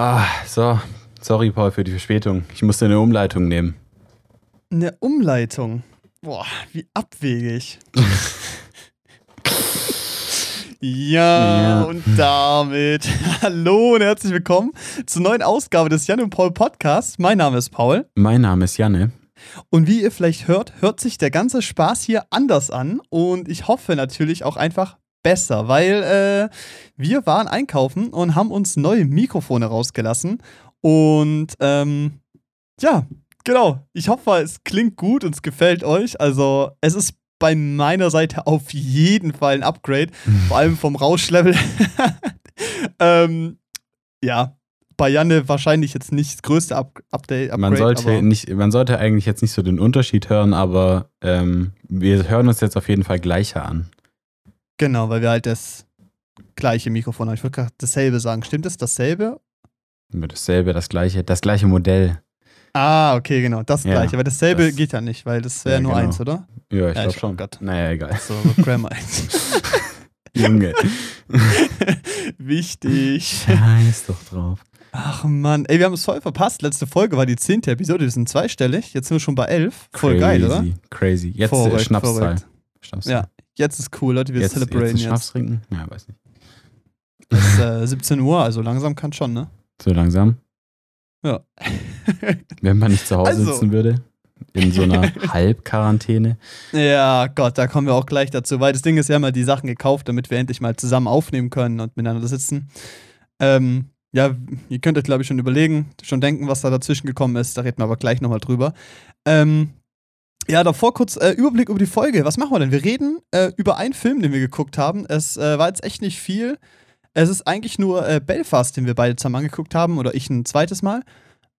Ah, so. Sorry, Paul, für die Verspätung. Ich musste eine Umleitung nehmen. Eine Umleitung? Boah, wie abwegig. ja, Ja. und damit hallo und herzlich willkommen zur neuen Ausgabe des Jan und Paul Podcasts. Mein Name ist Paul Mein Name ist Janne. und wie ihr vielleicht hört, hört sich der ganze Spaß hier anders an und ich hoffe natürlich auch einfach besser, weil äh, wir waren einkaufen und haben uns neue Mikrofone rausgelassen und ähm, ja, genau. Ich hoffe, es klingt gut und es gefällt euch. Also es ist bei meiner Seite auf jeden Fall ein Upgrade, vor allem vom Rauschlevel. ähm, ja, bei Janne wahrscheinlich jetzt nicht das größte Up Update. Upgrade, Man sollte, nicht, man sollte eigentlich jetzt nicht so den Unterschied hören, aber ähm, wir hören uns jetzt auf jeden Fall gleicher an. Genau, weil wir halt das gleiche Mikrofon haben. Ich würde gerade dasselbe sagen. Stimmt es dasselbe? Immer dasselbe, das gleiche, das gleiche Modell. Ah, okay, genau, das Ja, gleiche. Aber dasselbe das- geht ja nicht, weil das wäre Ja, nur genau. eins, oder? Ja, ich Ja, glaube ich- schon. oh Gott. Naja, egal. So, Grammar 1. Junge. Wichtig. Scheiß doch drauf. Ach Mann, ey, wir haben es voll verpasst. Letzte Folge war die zehnte Episode, wir sind zweistellig. Jetzt sind wir schon bei elf. Voll Crazy, geil, oder? Crazy. Jetzt äh, Verrückt, Schnapszahl. Schnapszahl. Ja, jetzt ist cool, Leute, wir jetzt, celebraten jetzt jetzt. Schnaps trinken? Ja, weiß nicht. Es ist äh, 17 Uhr, also langsam kann schon, ne? So langsam. Ja. Wenn man nicht zu Hause Also. sitzen würde. In so einer Halbquarantäne. ja, Gott, da kommen wir auch gleich dazu, weil das Ding ist, wir haben ja die Sachen gekauft, damit wir endlich mal zusammen aufnehmen können und miteinander sitzen. Ähm, ja, ihr könnt euch, glaube ich, schon überlegen, schon denken, was da dazwischen gekommen ist. Da reden wir aber gleich nochmal drüber. Ähm, ja, davor kurz äh, Überblick über die Folge. Was machen wir denn? Wir reden äh, über einen Film, den wir geguckt haben. Es äh, war jetzt echt nicht viel. Es ist eigentlich nur äh, Belfast, den wir beide zusammen angeguckt haben, oder ich ein zweites Mal.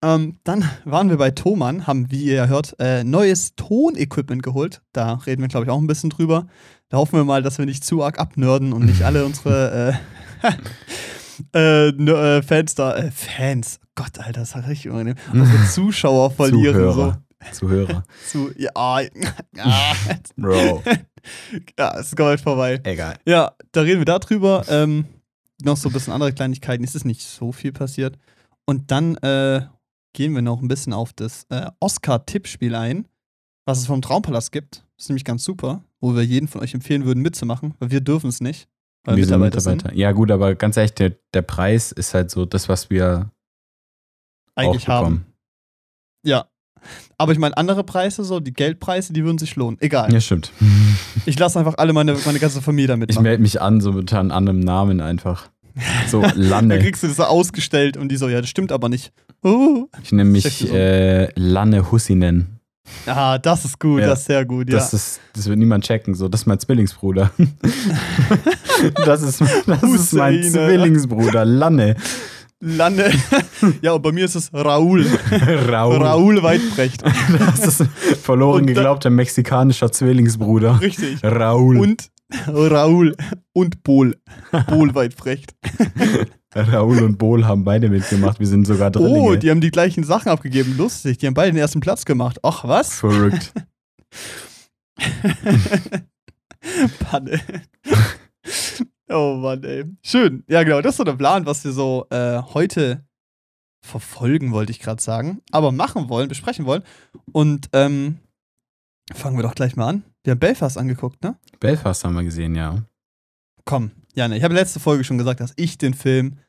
Ähm, dann waren wir bei Thomann, haben, wie ihr hört, äh, neues Tonequipment geholt. Da reden wir, glaube ich, auch ein bisschen drüber. Da hoffen wir mal, dass wir nicht zu arg abnörden und nicht alle unsere äh, Fans da, Fans, Gott, Alter, das hat richtig unangenehm, unsere Zuschauer verlieren. Zuhörer. Zuhörer. Zu, ja, ja, Bro. ja, es ist komplett vorbei. Egal. Ja, da reden wir darüber. Ähm, noch so ein bisschen andere Kleinigkeiten. Es ist nicht so viel passiert. Und dann äh, gehen wir noch ein bisschen auf das äh, Oscar-Tippspiel ein, was es vom Traumpalast gibt. Das ist nämlich ganz super, wo wir jeden von euch empfehlen würden, mitzumachen, weil wir dürfen es nicht. Weil wir sind Mitarbeiter Mitarbeiter. Ja, gut, aber ganz ehrlich, der, der Preis ist halt so das, was wir eigentlich auch haben. Ja. Aber ich meine, andere Preise, so die Geldpreise, die würden sich lohnen. Egal. Ja, stimmt. Ich lasse einfach alle meine, meine ganze Familie damit Ich melde mich an, so mit einem anderen Namen einfach. So, Dann Lanne. kriegst du das so ausgestellt und die so, ja, das stimmt aber nicht. Uh. Ich nenne mich so? äh, Lanne Hussinen. Ah, das ist gut, Ja. das ist sehr gut, ja. Das, ist, das wird niemand checken. So, das ist mein Zwillingsbruder. das ist, das ist mein Zwillingsbruder, Lanne. Lande. ja, und bei mir ist es Raul. Raul. Raul Weidbrecht. Das ist verloren da- geglaubter mexikanischer Zwillingsbruder. Richtig. Raul. Und Raul und Bol. Bol Weidbrecht. Raul und Bol haben beide mitgemacht. Wir sind sogar Drillinge. Oh, die haben die gleichen Sachen abgegeben. Lustig. Die haben beide den ersten Platz gemacht. Ach, was? Verrückt. Panne. Oh Mann, ey. Schön. Ja, genau. Das ist so der Plan, was wir so äh, heute verfolgen, wollte ich gerade sagen. Aber machen wollen, besprechen wollen. Und ähm, fangen wir doch gleich mal an. Wir haben Belfast angeguckt, ne? Belfast haben wir gesehen, ja. Komm, Janne, ich habe letzte Folge schon gesagt, dass ich den Film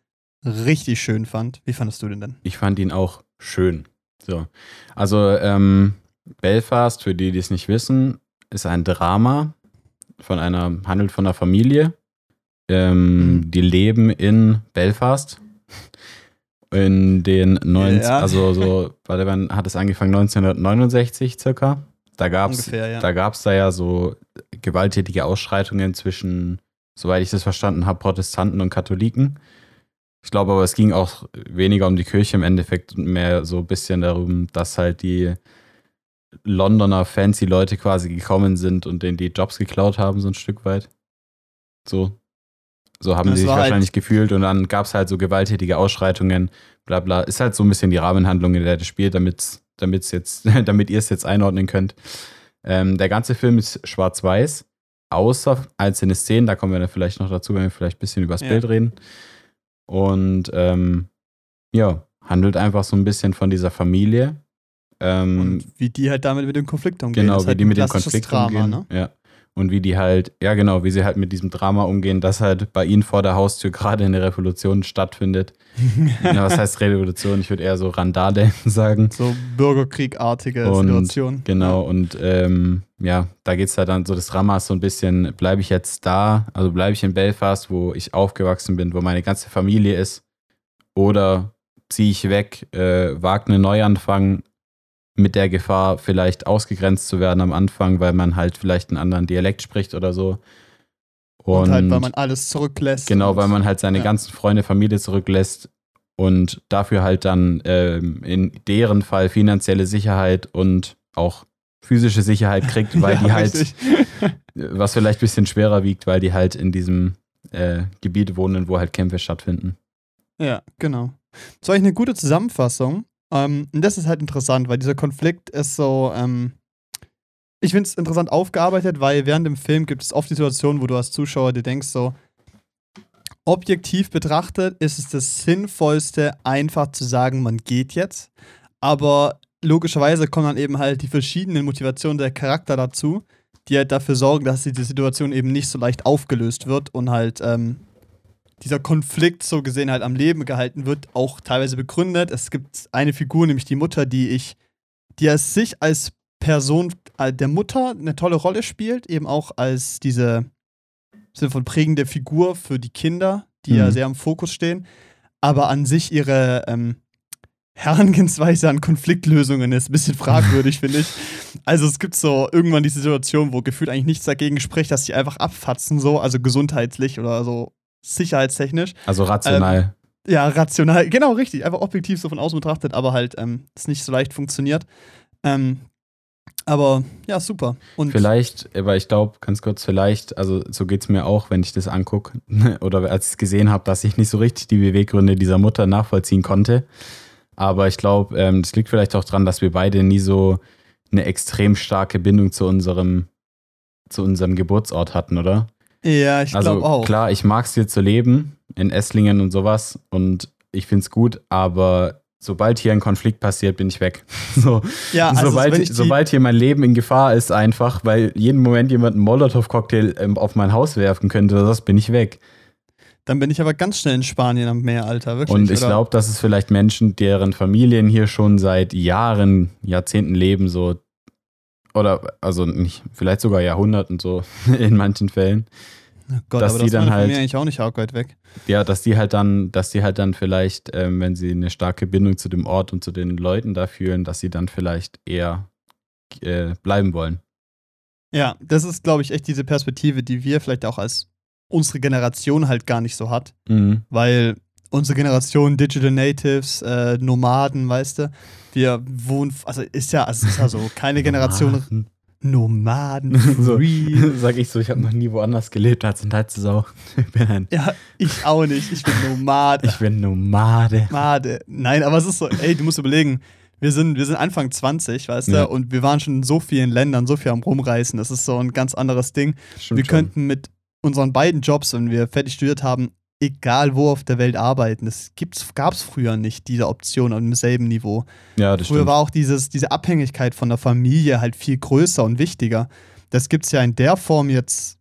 richtig schön fand. Wie fandest du den denn? Ich fand ihn auch schön. So. Also, ähm, Belfast, für die, die es nicht wissen, ist ein Drama von einer, handelt von einer Familie. Ähm, Mhm. Die leben in Belfast. In den 90, Ja. also so, warte, wann hat es angefangen? 1969 circa. Da gab es ja. da gab's da ja so gewalttätige Ausschreitungen zwischen, soweit ich das verstanden habe, Protestanten und Katholiken. Ich glaube aber, es ging auch weniger um die Kirche im Endeffekt und mehr so ein bisschen darum, dass halt die Londoner fancy Leute quasi gekommen sind und denen die Jobs geklaut haben, so ein Stück weit. So. So haben Das sie sich halt- wahrscheinlich gefühlt und dann gab es halt so gewalttätige Ausschreitungen, bla bla. Ist halt so ein bisschen die Rahmenhandlung, in der das spielt, damit's jetzt, damit ihr es jetzt einordnen könnt. Ähm, der ganze Film ist schwarz-weiß, außer einzelne Szenen, da kommen wir dann vielleicht noch dazu, wenn wir vielleicht ein bisschen übers Ja. Bild reden. Und ähm, ja, handelt einfach so ein bisschen von dieser Familie. Ähm, Und wie die halt damit mit dem Konflikt umgehen. genau, wie halt die mit dem Konflikt Drama, umgehen. Ne? Ja. Und wie die halt, ja genau, wie sie halt mit diesem Drama umgehen, dass halt bei ihnen vor der Haustür gerade eine Revolution stattfindet. ja, was heißt Revolution? Ich würde eher so Randale sagen. So Bürgerkriegartige Und Situation. Genau, und ähm, ja, da geht es halt dann so, das Drama ist so ein bisschen, bleibe ich jetzt da, also bleibe ich in Belfast, wo ich aufgewachsen bin, wo meine ganze Familie ist, oder ziehe ich weg, äh, wage einen Neuanfang mit der Gefahr, vielleicht ausgegrenzt zu werden am Anfang, weil man halt vielleicht einen anderen Dialekt spricht oder so. Und, halt, weil man alles zurücklässt. Genau, und- weil man halt seine ja. ganzen Freunde, Familie zurücklässt und dafür halt dann ähm, in deren Fall finanzielle Sicherheit und auch physische Sicherheit kriegt, weil Ja, die halt, richtig. was vielleicht ein bisschen schwerer wiegt, weil die halt in diesem äh, Gebiet wohnen, wo halt Kämpfe stattfinden. Ja, genau. Das war eigentlich eine gute Zusammenfassung. Ähm, und das ist halt interessant, weil dieser Konflikt ist so, ähm, ich finde es interessant aufgearbeitet, weil während dem Film gibt es oft die Situation, wo du als Zuschauer dir denkst, so, objektiv betrachtet ist es das Sinnvollste, einfach zu sagen, man geht jetzt. Aber logischerweise kommen dann eben halt die verschiedenen Motivationen der Charakter dazu, die halt dafür sorgen, dass die Situation eben nicht so leicht aufgelöst wird und halt ähm, dieser Konflikt so gesehen halt am Leben gehalten wird, auch teilweise begründet. Es gibt eine Figur, nämlich die Mutter, die ich, die als sich als Person äh, der Mutter eine tolle Rolle spielt, eben auch als diese Sinne von prägende Figur für die Kinder, die ja Mhm. sehr im Fokus stehen, aber an sich ihre ähm, Herangehensweise an Konfliktlösungen ist ein bisschen fragwürdig, finde ich. Also es gibt so irgendwann die Situation, wo gefühlt eigentlich nichts dagegen spricht, dass sie einfach abfatzen, so, also gesundheitlich oder so sicherheitstechnisch. Also rational. Ja, rational, genau, richtig. Einfach objektiv so von außen betrachtet, aber halt, ähm, es nicht so leicht funktioniert. Ähm, aber ja, super. Und Vielleicht, aber ich glaube, ganz kurz, vielleicht, also so geht es mir auch, wenn ich das angucke, oder als ich es gesehen habe, dass ich nicht so richtig die Beweggründe dieser Mutter nachvollziehen konnte. Aber ich glaube, ähm, das liegt vielleicht auch daran, dass wir beide nie so eine extrem starke Bindung zu unserem, zu unserem Geburtsort hatten, oder? Ja, ich also glaube auch. klar, ich mag es hier zu leben, in Esslingen und sowas, und ich finde es gut, aber sobald hier ein Konflikt passiert, bin ich weg. so, Ja, also sobald, die, sobald hier mein Leben in Gefahr ist, einfach, weil jeden Moment jemand einen Molotow-Cocktail ähm, auf mein Haus werfen könnte oder das, bin ich weg. dann bin ich aber ganz schnell in Spanien am Meer, Alter, wirklich. Und ich glaube, dass es vielleicht Menschen, deren Familien hier schon seit Jahren, Jahrzehnten leben, so, oder, also nicht, vielleicht sogar Jahrhunderten so in manchen Fällen, Oh Gott, dass aber die das dann halt- mir eigentlich auch nicht arg weit weg. ja, dass die halt dann, dass die halt dann vielleicht, ähm, wenn sie eine starke Bindung zu dem Ort und zu den Leuten da fühlen, dass sie dann vielleicht eher äh, bleiben wollen. Ja, das ist, glaube ich, echt diese Perspektive, die wir vielleicht auch als unsere Generation halt gar nicht so hat. Mhm. Weil unsere Generation Digital Natives, äh, Nomaden, weißt du, wir wohnen, also ist ja, also ist ja so, keine Generation Nomaden, So. Sag ich so, ich habe noch nie woanders gelebt als in Leipzig. Ich bin ein, Ja, ich auch nicht, ich bin Nomad. ich bin Nomade. Nomade. Nein, aber es ist so, ey, du musst überlegen, wir sind, wir sind Anfang 20, weißt Ja. du, und wir waren schon in so vielen Ländern, so viel am Rumreisen, das ist so ein ganz anderes Ding. Stimmt wir schon. könnten mit unseren beiden Jobs, wenn wir fertig studiert haben, egal wo auf der Welt arbeiten. Das gab es früher nicht, diese Option auf demselben Niveau. Ja, Früher stimmt. war auch dieses, diese Abhängigkeit von der Familie halt viel größer und wichtiger. Das gibt es ja in der Form jetzt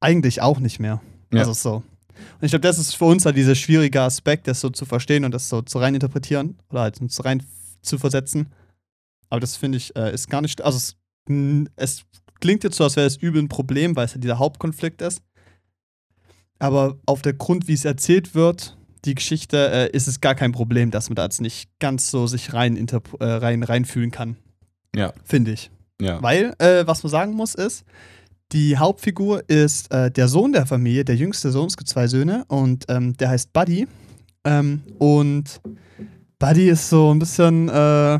eigentlich auch nicht mehr. Ja. Also so. Und ich glaube, das ist für uns halt dieser schwierige Aspekt, das so zu verstehen und das so zu rein interpretieren oder halt so rein zu versetzen. Aber das finde ich, äh, ist gar nicht. Also es, es klingt jetzt so, als wäre es übel ein Problem, weil es ja dieser Hauptkonflikt ist. Aber auf der Grund, wie es erzählt wird, die Geschichte, äh, ist es gar kein Problem, dass man da jetzt nicht ganz so sich rein, äh, rein reinfühlen kann. Ja. Finde ich. Ja. Weil, äh, was man sagen muss, ist, die Hauptfigur ist äh, der Sohn der Familie, der jüngste Sohn, es gibt zwei Söhne und ähm, der heißt Buddy. Ähm, und Buddy ist so ein bisschen, äh,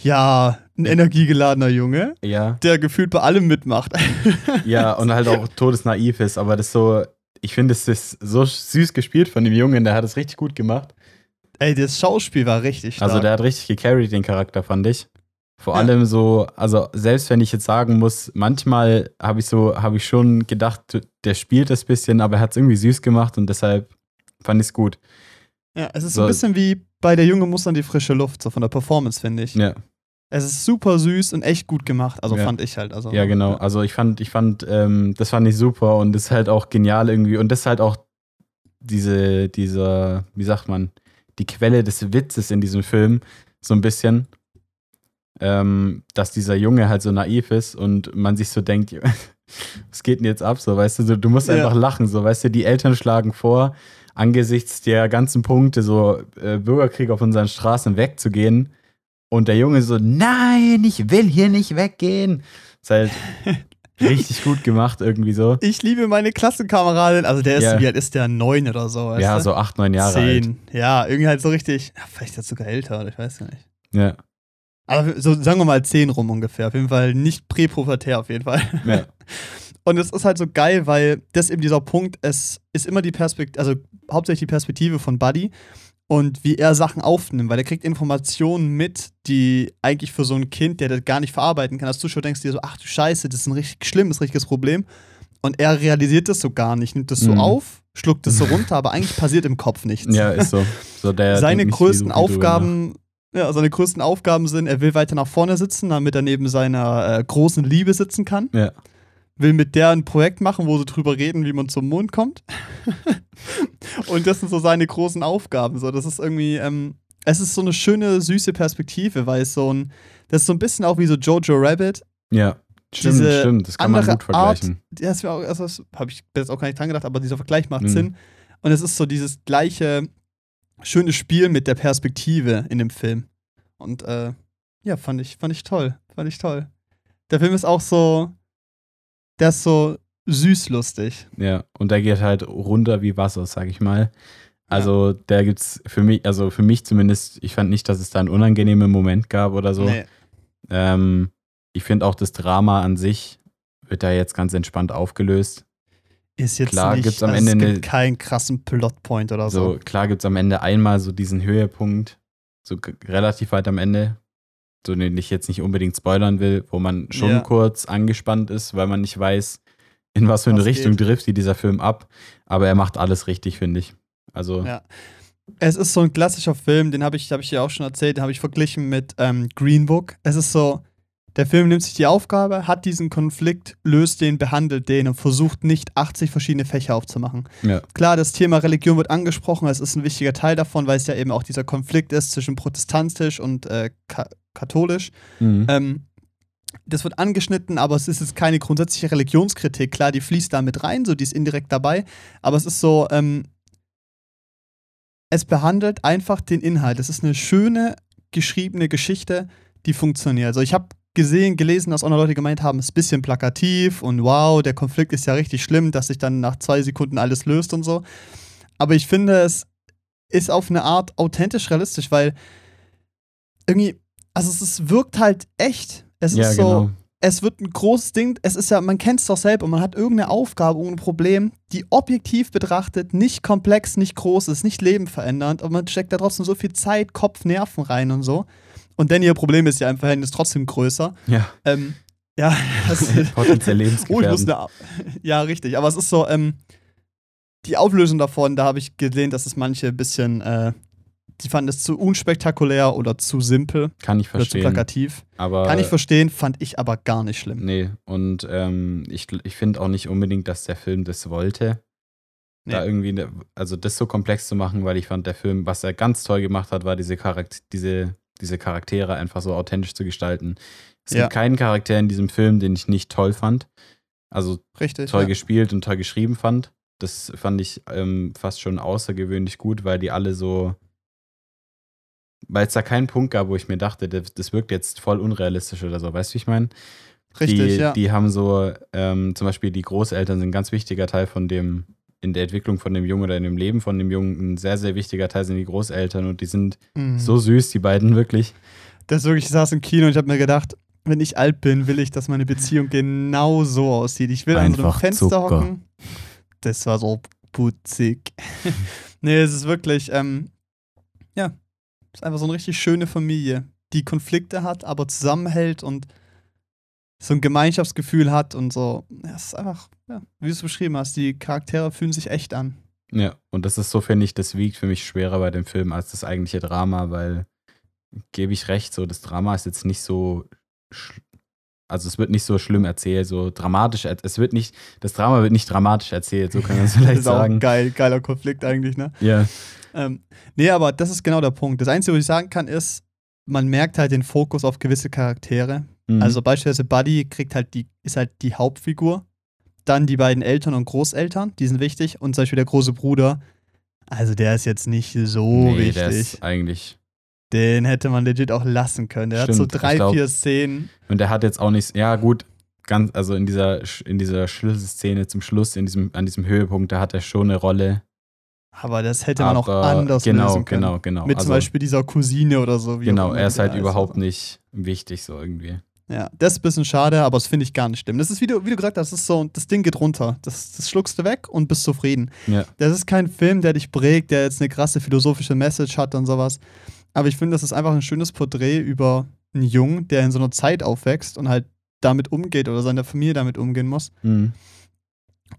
ja, ein energiegeladener Junge, ja. der gefühlt bei allem mitmacht. Ja, und halt auch todesnaiv ist, aber das so, ich finde, es ist so süß gespielt von dem Jungen, der hat es richtig gut gemacht. Ey, das Schauspiel war richtig stark. Also der hat richtig gecarried, den Charakter, fand ich. Vor Ja. allem so, also selbst wenn ich jetzt sagen muss, manchmal habe ich so, habe ich schon gedacht, der spielt das bisschen, aber er hat es irgendwie süß gemacht und deshalb fand ich es gut. Ja, es ist So- ein bisschen wie bei der Junge muss an die frische Luft, so von der Performance, finde ich. Ja, Es ist super süß und echt gut gemacht. Also Ja. fand ich halt. Also, ja genau. Also ich fand, ich fand, ähm, das fand ich super und ist halt auch genial irgendwie. Und das ist halt auch diese, dieser, wie sagt man, die Quelle des Witzes in diesem Film, so ein bisschen. Ähm, dass dieser Junge halt so naiv ist und man sich so denkt, was geht denn jetzt ab? So, weißt du, so, du musst Ja. einfach lachen. So, weißt du, die Eltern schlagen vor, angesichts der ganzen Punkte, so äh, Bürgerkrieg auf unseren Straßen wegzugehen. Und der Junge so, nein, ich will hier nicht weggehen. Ist halt richtig gut gemacht, irgendwie so. Ich liebe meine Klassenkameradin. Also der ist, Ja. wie alt ist der? Neun oder so. Ja, so acht, neun Jahre alt. Zehn. Ja, irgendwie halt so richtig. Ja, vielleicht jetzt sogar älter, oder ich weiß ja nicht. Ja, Aber so sagen wir mal zehn rum ungefähr. Auf jeden Fall nicht präpubertär, auf jeden Fall. ja, Und es ist halt so geil, weil das eben dieser Punkt, es ist immer die Perspektive, also hauptsächlich die Perspektive von Buddy und wie er Sachen aufnimmt, weil er kriegt Informationen mit, die eigentlich für so ein Kind, der das gar nicht verarbeiten kann, als Zuschauer denkst du dir so, ach du Scheiße, das ist ein richtig schlimmes, richtiges Problem. Und er realisiert das so gar nicht, nimmt das so Mhm. auf, schluckt das so runter, aber eigentlich passiert im Kopf nichts. ja, ist so. so der seine größten Aufgaben, ja, seine größten Aufgaben sind, er will weiter nach vorne sitzen, damit er neben seiner äh, großen Liebe sitzen kann. Ja, Will mit der ein Projekt machen, wo sie drüber reden, wie man zum Mond kommt. Und das sind so seine großen Aufgaben. So, das ist irgendwie, ähm, es ist so eine schöne, süße Perspektive, weil es so ein, das ist so ein bisschen auch wie so Jojo Rabbit. ja. Stimmt, Diese stimmt. Das kann man gut vergleichen. Ja, das, also das habe ich jetzt auch gar nicht dran gedacht, aber dieser Vergleich macht Mhm. Sinn. Und es ist so dieses gleiche schöne Spiel mit der Perspektive in dem Film. Und äh, ja, fand ich, fand ich toll. Fand ich toll. Der Film ist auch so, der ist so süßlustig. Ja, und der geht halt runter wie Wasser, sag ich mal. Also, der gibt's für mich, also für mich zumindest, ich fand nicht, dass es da einen unangenehmen Moment gab oder so. Nee. Ähm, ich finde auch das Drama an sich wird da jetzt ganz entspannt aufgelöst. Ist jetzt Klar, nicht, gibt's am also Ende es eine- gibt keinen krassen Plotpoint oder So, so. klar gibt es am Ende einmal so diesen Höhepunkt, so relativ weit am Ende, so den ich jetzt nicht unbedingt spoilern will, wo man schon Ja. kurz angespannt ist, weil man nicht weiß, in was für eine Was Richtung geht. driftet dieser Film ab. Aber er macht alles richtig, finde ich. Also, Ja. Es ist so ein klassischer Film, den habe ich, hab ich dir auch schon erzählt, den habe ich verglichen mit ähm, Green Book. Es ist so, der Film nimmt sich die Aufgabe, hat diesen Konflikt, löst den, behandelt den und versucht nicht 80 verschiedene Fächer aufzumachen. ja, Klar, das Thema Religion wird angesprochen, es ist ein wichtiger Teil davon, weil es ja eben auch dieser Konflikt ist zwischen protestantisch und äh, ka katholisch. mhm. Ähm, das wird angeschnitten, aber es ist jetzt keine grundsätzliche Religionskritik. Klar, die fließt da mit rein, so die ist indirekt dabei. Aber es ist so, ähm, es behandelt einfach den Inhalt. Es ist eine schöne, geschriebene Geschichte, die funktioniert. Also ich habe gesehen, gelesen, dass auch noch Leute gemeint haben, es ist ein bisschen plakativ und wow, der Konflikt ist ja richtig schlimm, dass sich dann nach zwei Sekunden alles löst und so. Aber ich finde, es ist auf eine Art authentisch realistisch, weil irgendwie, also es ist, wirkt halt echt. Es ja, ist so, genau. es wird ein großes Ding, es ist ja, man kennt es doch selber, man hat irgendeine Aufgabe, irgendein Problem, die objektiv betrachtet nicht komplex, nicht groß ist, nicht lebenverändernd, aber man steckt da trotzdem so viel Zeit, Kopf, Nerven rein und so. Und denn ihr Problem ist ja im Verhältnis trotzdem größer. Ja, Ähm, ja, das, potenziell Oh, ich muss eine. Ja, richtig. Aber es ist so, ähm, die Auflösung davon, da habe ich gesehen, dass es manche ein bisschen, äh, die fanden es zu unspektakulär oder zu simpel Kann ich oder zu verstehen. plakativ. Aber Kann ich verstehen, fand ich aber gar nicht schlimm. Nee, und ähm, ich, ich finde auch nicht unbedingt, dass der Film das wollte. Da Nee. irgendwie, ne- also das so komplex zu machen, weil ich fand, der Film, was er ganz toll gemacht hat, war diese, Charakter diese, diese Charaktere einfach so authentisch zu gestalten. Es Ja. gibt keinen Charakter in diesem Film, den ich nicht toll fand. Also Richtig. toll ja. gespielt und toll geschrieben fand. Das fand ich ähm, fast schon außergewöhnlich gut, weil die alle so. Weil es da keinen Punkt gab, wo ich mir dachte, das, das wirkt jetzt voll unrealistisch oder so. Weißt du, wie ich meine? Richtig, die, ja. die haben so, ähm, zum Beispiel die Großeltern sind ein ganz wichtiger Teil von dem, in der Entwicklung von dem Jungen oder in dem Leben von dem Jungen. Ein sehr, sehr wichtiger Teil sind die Großeltern und die sind Mhm. so süß, die beiden wirklich. Das wirklich, ich saß im Kino und ich habe mir gedacht, wenn ich alt bin, will ich, dass meine Beziehung genau so aussieht. Ich will an so einem Einfach Fenster Zucker. hocken. Das war so putzig. nee, es ist wirklich, ähm, ja, es ist einfach so eine richtig schöne Familie, die Konflikte hat, aber zusammenhält und so ein Gemeinschaftsgefühl hat und so. Ja, es ist einfach, ja, wie du es beschrieben hast, die Charaktere fühlen sich echt an. Ja, und das ist so, finde ich, das wiegt für mich schwerer bei dem Film als das eigentliche Drama, weil, gebe ich recht, so das Drama ist jetzt nicht so, also es wird nicht so schlimm erzählt, so dramatisch, es wird nicht, das Drama wird nicht dramatisch erzählt, so kann man es vielleicht das ist sagen. Auch geil, geiler Konflikt eigentlich, ne? Ja. Yeah. Ähm, nee, aber das ist genau der Punkt. Das Einzige, was ich sagen kann, ist, man merkt halt den Fokus auf gewisse Charaktere. Mhm. Also beispielsweise Buddy kriegt halt die, ist halt die Hauptfigur. Dann die beiden Eltern und Großeltern, die sind wichtig. Und zum Beispiel der große Bruder, also der ist jetzt nicht so nee, wichtig. Der ist eigentlich. Den hätte man legit auch lassen können. Der Stimmt, hat so drei, glaub, vier Szenen. Und der hat jetzt auch nicht, ja gut, ganz, also in dieser, in dieser Schlüsselszene zum Schluss, in diesem, an diesem Höhepunkt, da hat er schon eine Rolle. Aber das hätte man Aber auch anders genau, lösen können. Genau, genau, Mit also, zum Beispiel dieser Cousine oder so. genau, er ist halt überhaupt nicht wichtig so irgendwie. Ja, das ist ein bisschen schade, aber das finde ich gar nicht schlimm. Das ist, wie du, wie du gesagt hast, das ist so, das Ding geht runter. Das, das schluckst du weg und bist zufrieden. Ja. Das ist kein Film, der dich prägt, der jetzt eine krasse philosophische Message hat und sowas. Aber ich finde, das ist einfach ein schönes Porträt über einen Jungen, der in so einer Zeit aufwächst und halt damit umgeht oder seine Familie damit umgehen muss. Mhm.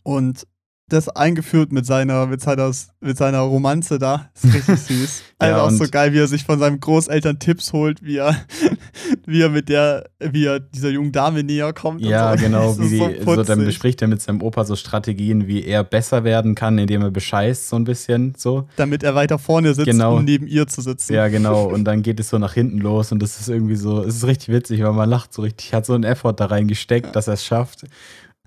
Und das eingeführt mit seiner, mit seiner, mit seiner Romanze da. Ist richtig süß. Also ja, auch so geil, wie er sich von seinen Großeltern Tipps holt, wie er, wie er mit der, wie er dieser jungen Dame näher kommt. Ja, so. genau. Wie die, so, so, dann bespricht er mit seinem Opa so Strategien, wie er besser werden kann, indem er bescheißt, so ein bisschen. so. Damit er weiter vorne sitzt, genau. um neben ihr zu sitzen. Ja, genau. Und dann geht es so nach hinten los und das ist irgendwie so, es ist richtig witzig, weil man lacht so richtig, hat so einen Effort da reingesteckt, ja. dass er es schafft.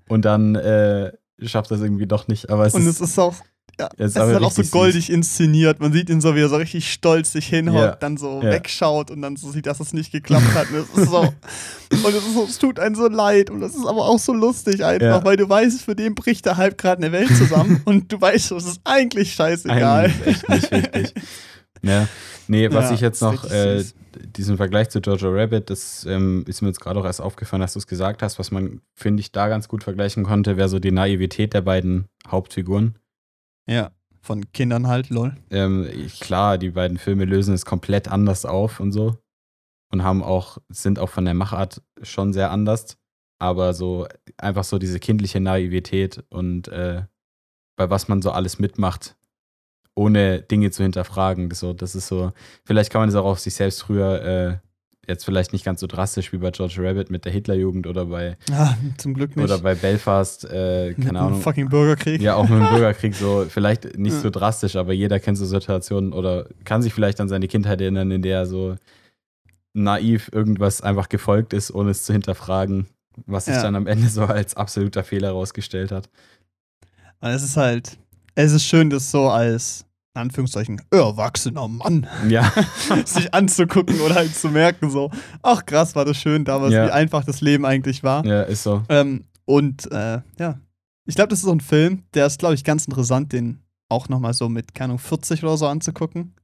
Und dann, äh, schafft das irgendwie doch nicht. Aber es und ist, es ist auch, ja, es ist, halt auch so goldig süß. inszeniert. Man sieht ihn so, wie er so richtig stolz sich hinhaut, ja. dann so ja. wegschaut und dann so sieht, dass es nicht geklappt hat. Und es ist so, und es, ist so, es tut einem so leid. Und es ist aber auch so lustig einfach, weil du weißt, für den bricht da halb gerade eine Welt zusammen und du weißt, es ist eigentlich scheißegal. Eigentlich echt nicht wichtig. Ja. Nee, was ich jetzt noch äh, diesen Vergleich zu Jojo Rabbit, das ähm, ist mir jetzt gerade auch erst aufgefallen, dass du es gesagt hast, was man, finde ich, da ganz gut vergleichen konnte, wäre so die Naivität der beiden Hauptfiguren. Ja, von Kindern halt, lol. Ähm, klar, die beiden Filme lösen es komplett anders auf und so. Und haben auch, sind auch von der Machart schon sehr anders. Aber so einfach so diese kindliche Naivität und äh, bei was man so alles mitmacht, ohne Dinge zu hinterfragen. So, das ist so, vielleicht kann man das auch auf sich selbst früher, äh, jetzt vielleicht nicht ganz so drastisch wie bei George Rabbit mit der Hitlerjugend oder bei ah, zum Glück nicht. oder bei Belfast, äh, keine mit Ahnung. fucking Bürgerkrieg. Ja, auch mit dem Bürgerkrieg so, vielleicht nicht ja. so drastisch, aber jeder kennt so Situationen oder kann sich vielleicht an seine Kindheit erinnern, in der er so naiv irgendwas einfach gefolgt ist, ohne es zu hinterfragen, was sich ja. dann am Ende so als absoluter Fehler herausgestellt hat. Und es ist halt, es ist schön, das so als in Anführungszeichen erwachsener Mann ja. sich anzugucken oder halt zu merken, so, ach krass, war das schön damals, ja. wie einfach das Leben eigentlich war. Ja, ist so. Ähm, und äh, ja, ich glaube, das ist so ein Film, der ist, glaube ich, ganz interessant, den auch nochmal so mit, keine Ahnung, 40 oder so anzugucken.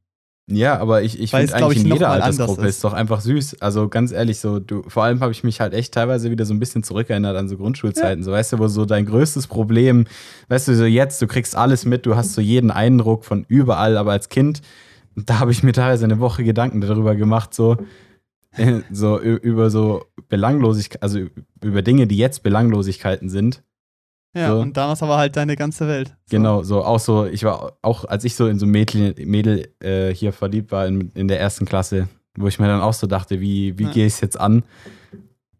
Ja, aber ich, ich finde eigentlich in jeder Altersgruppe ist. ist doch einfach süß. Also ganz ehrlich, so du, vor allem habe ich mich halt echt teilweise wieder so ein bisschen zurückerinnert an so Grundschulzeiten. Ja. So weißt du, wo so dein größtes Problem, weißt du, so jetzt, du kriegst alles mit, du hast so jeden Eindruck von überall, aber als Kind, da habe ich mir teilweise eine Woche Gedanken darüber gemacht, so, äh, so über so Belanglosigkeit, also über Dinge, die jetzt Belanglosigkeiten sind. Ja, so. und damals aber halt deine ganze Welt. So. Genau, so auch so, ich war auch, als ich so in so Mädel, Mädel äh, hier verliebt war in, in der ersten Klasse, wo ich mir dann auch so dachte, wie, wie ja. gehe ich es jetzt an?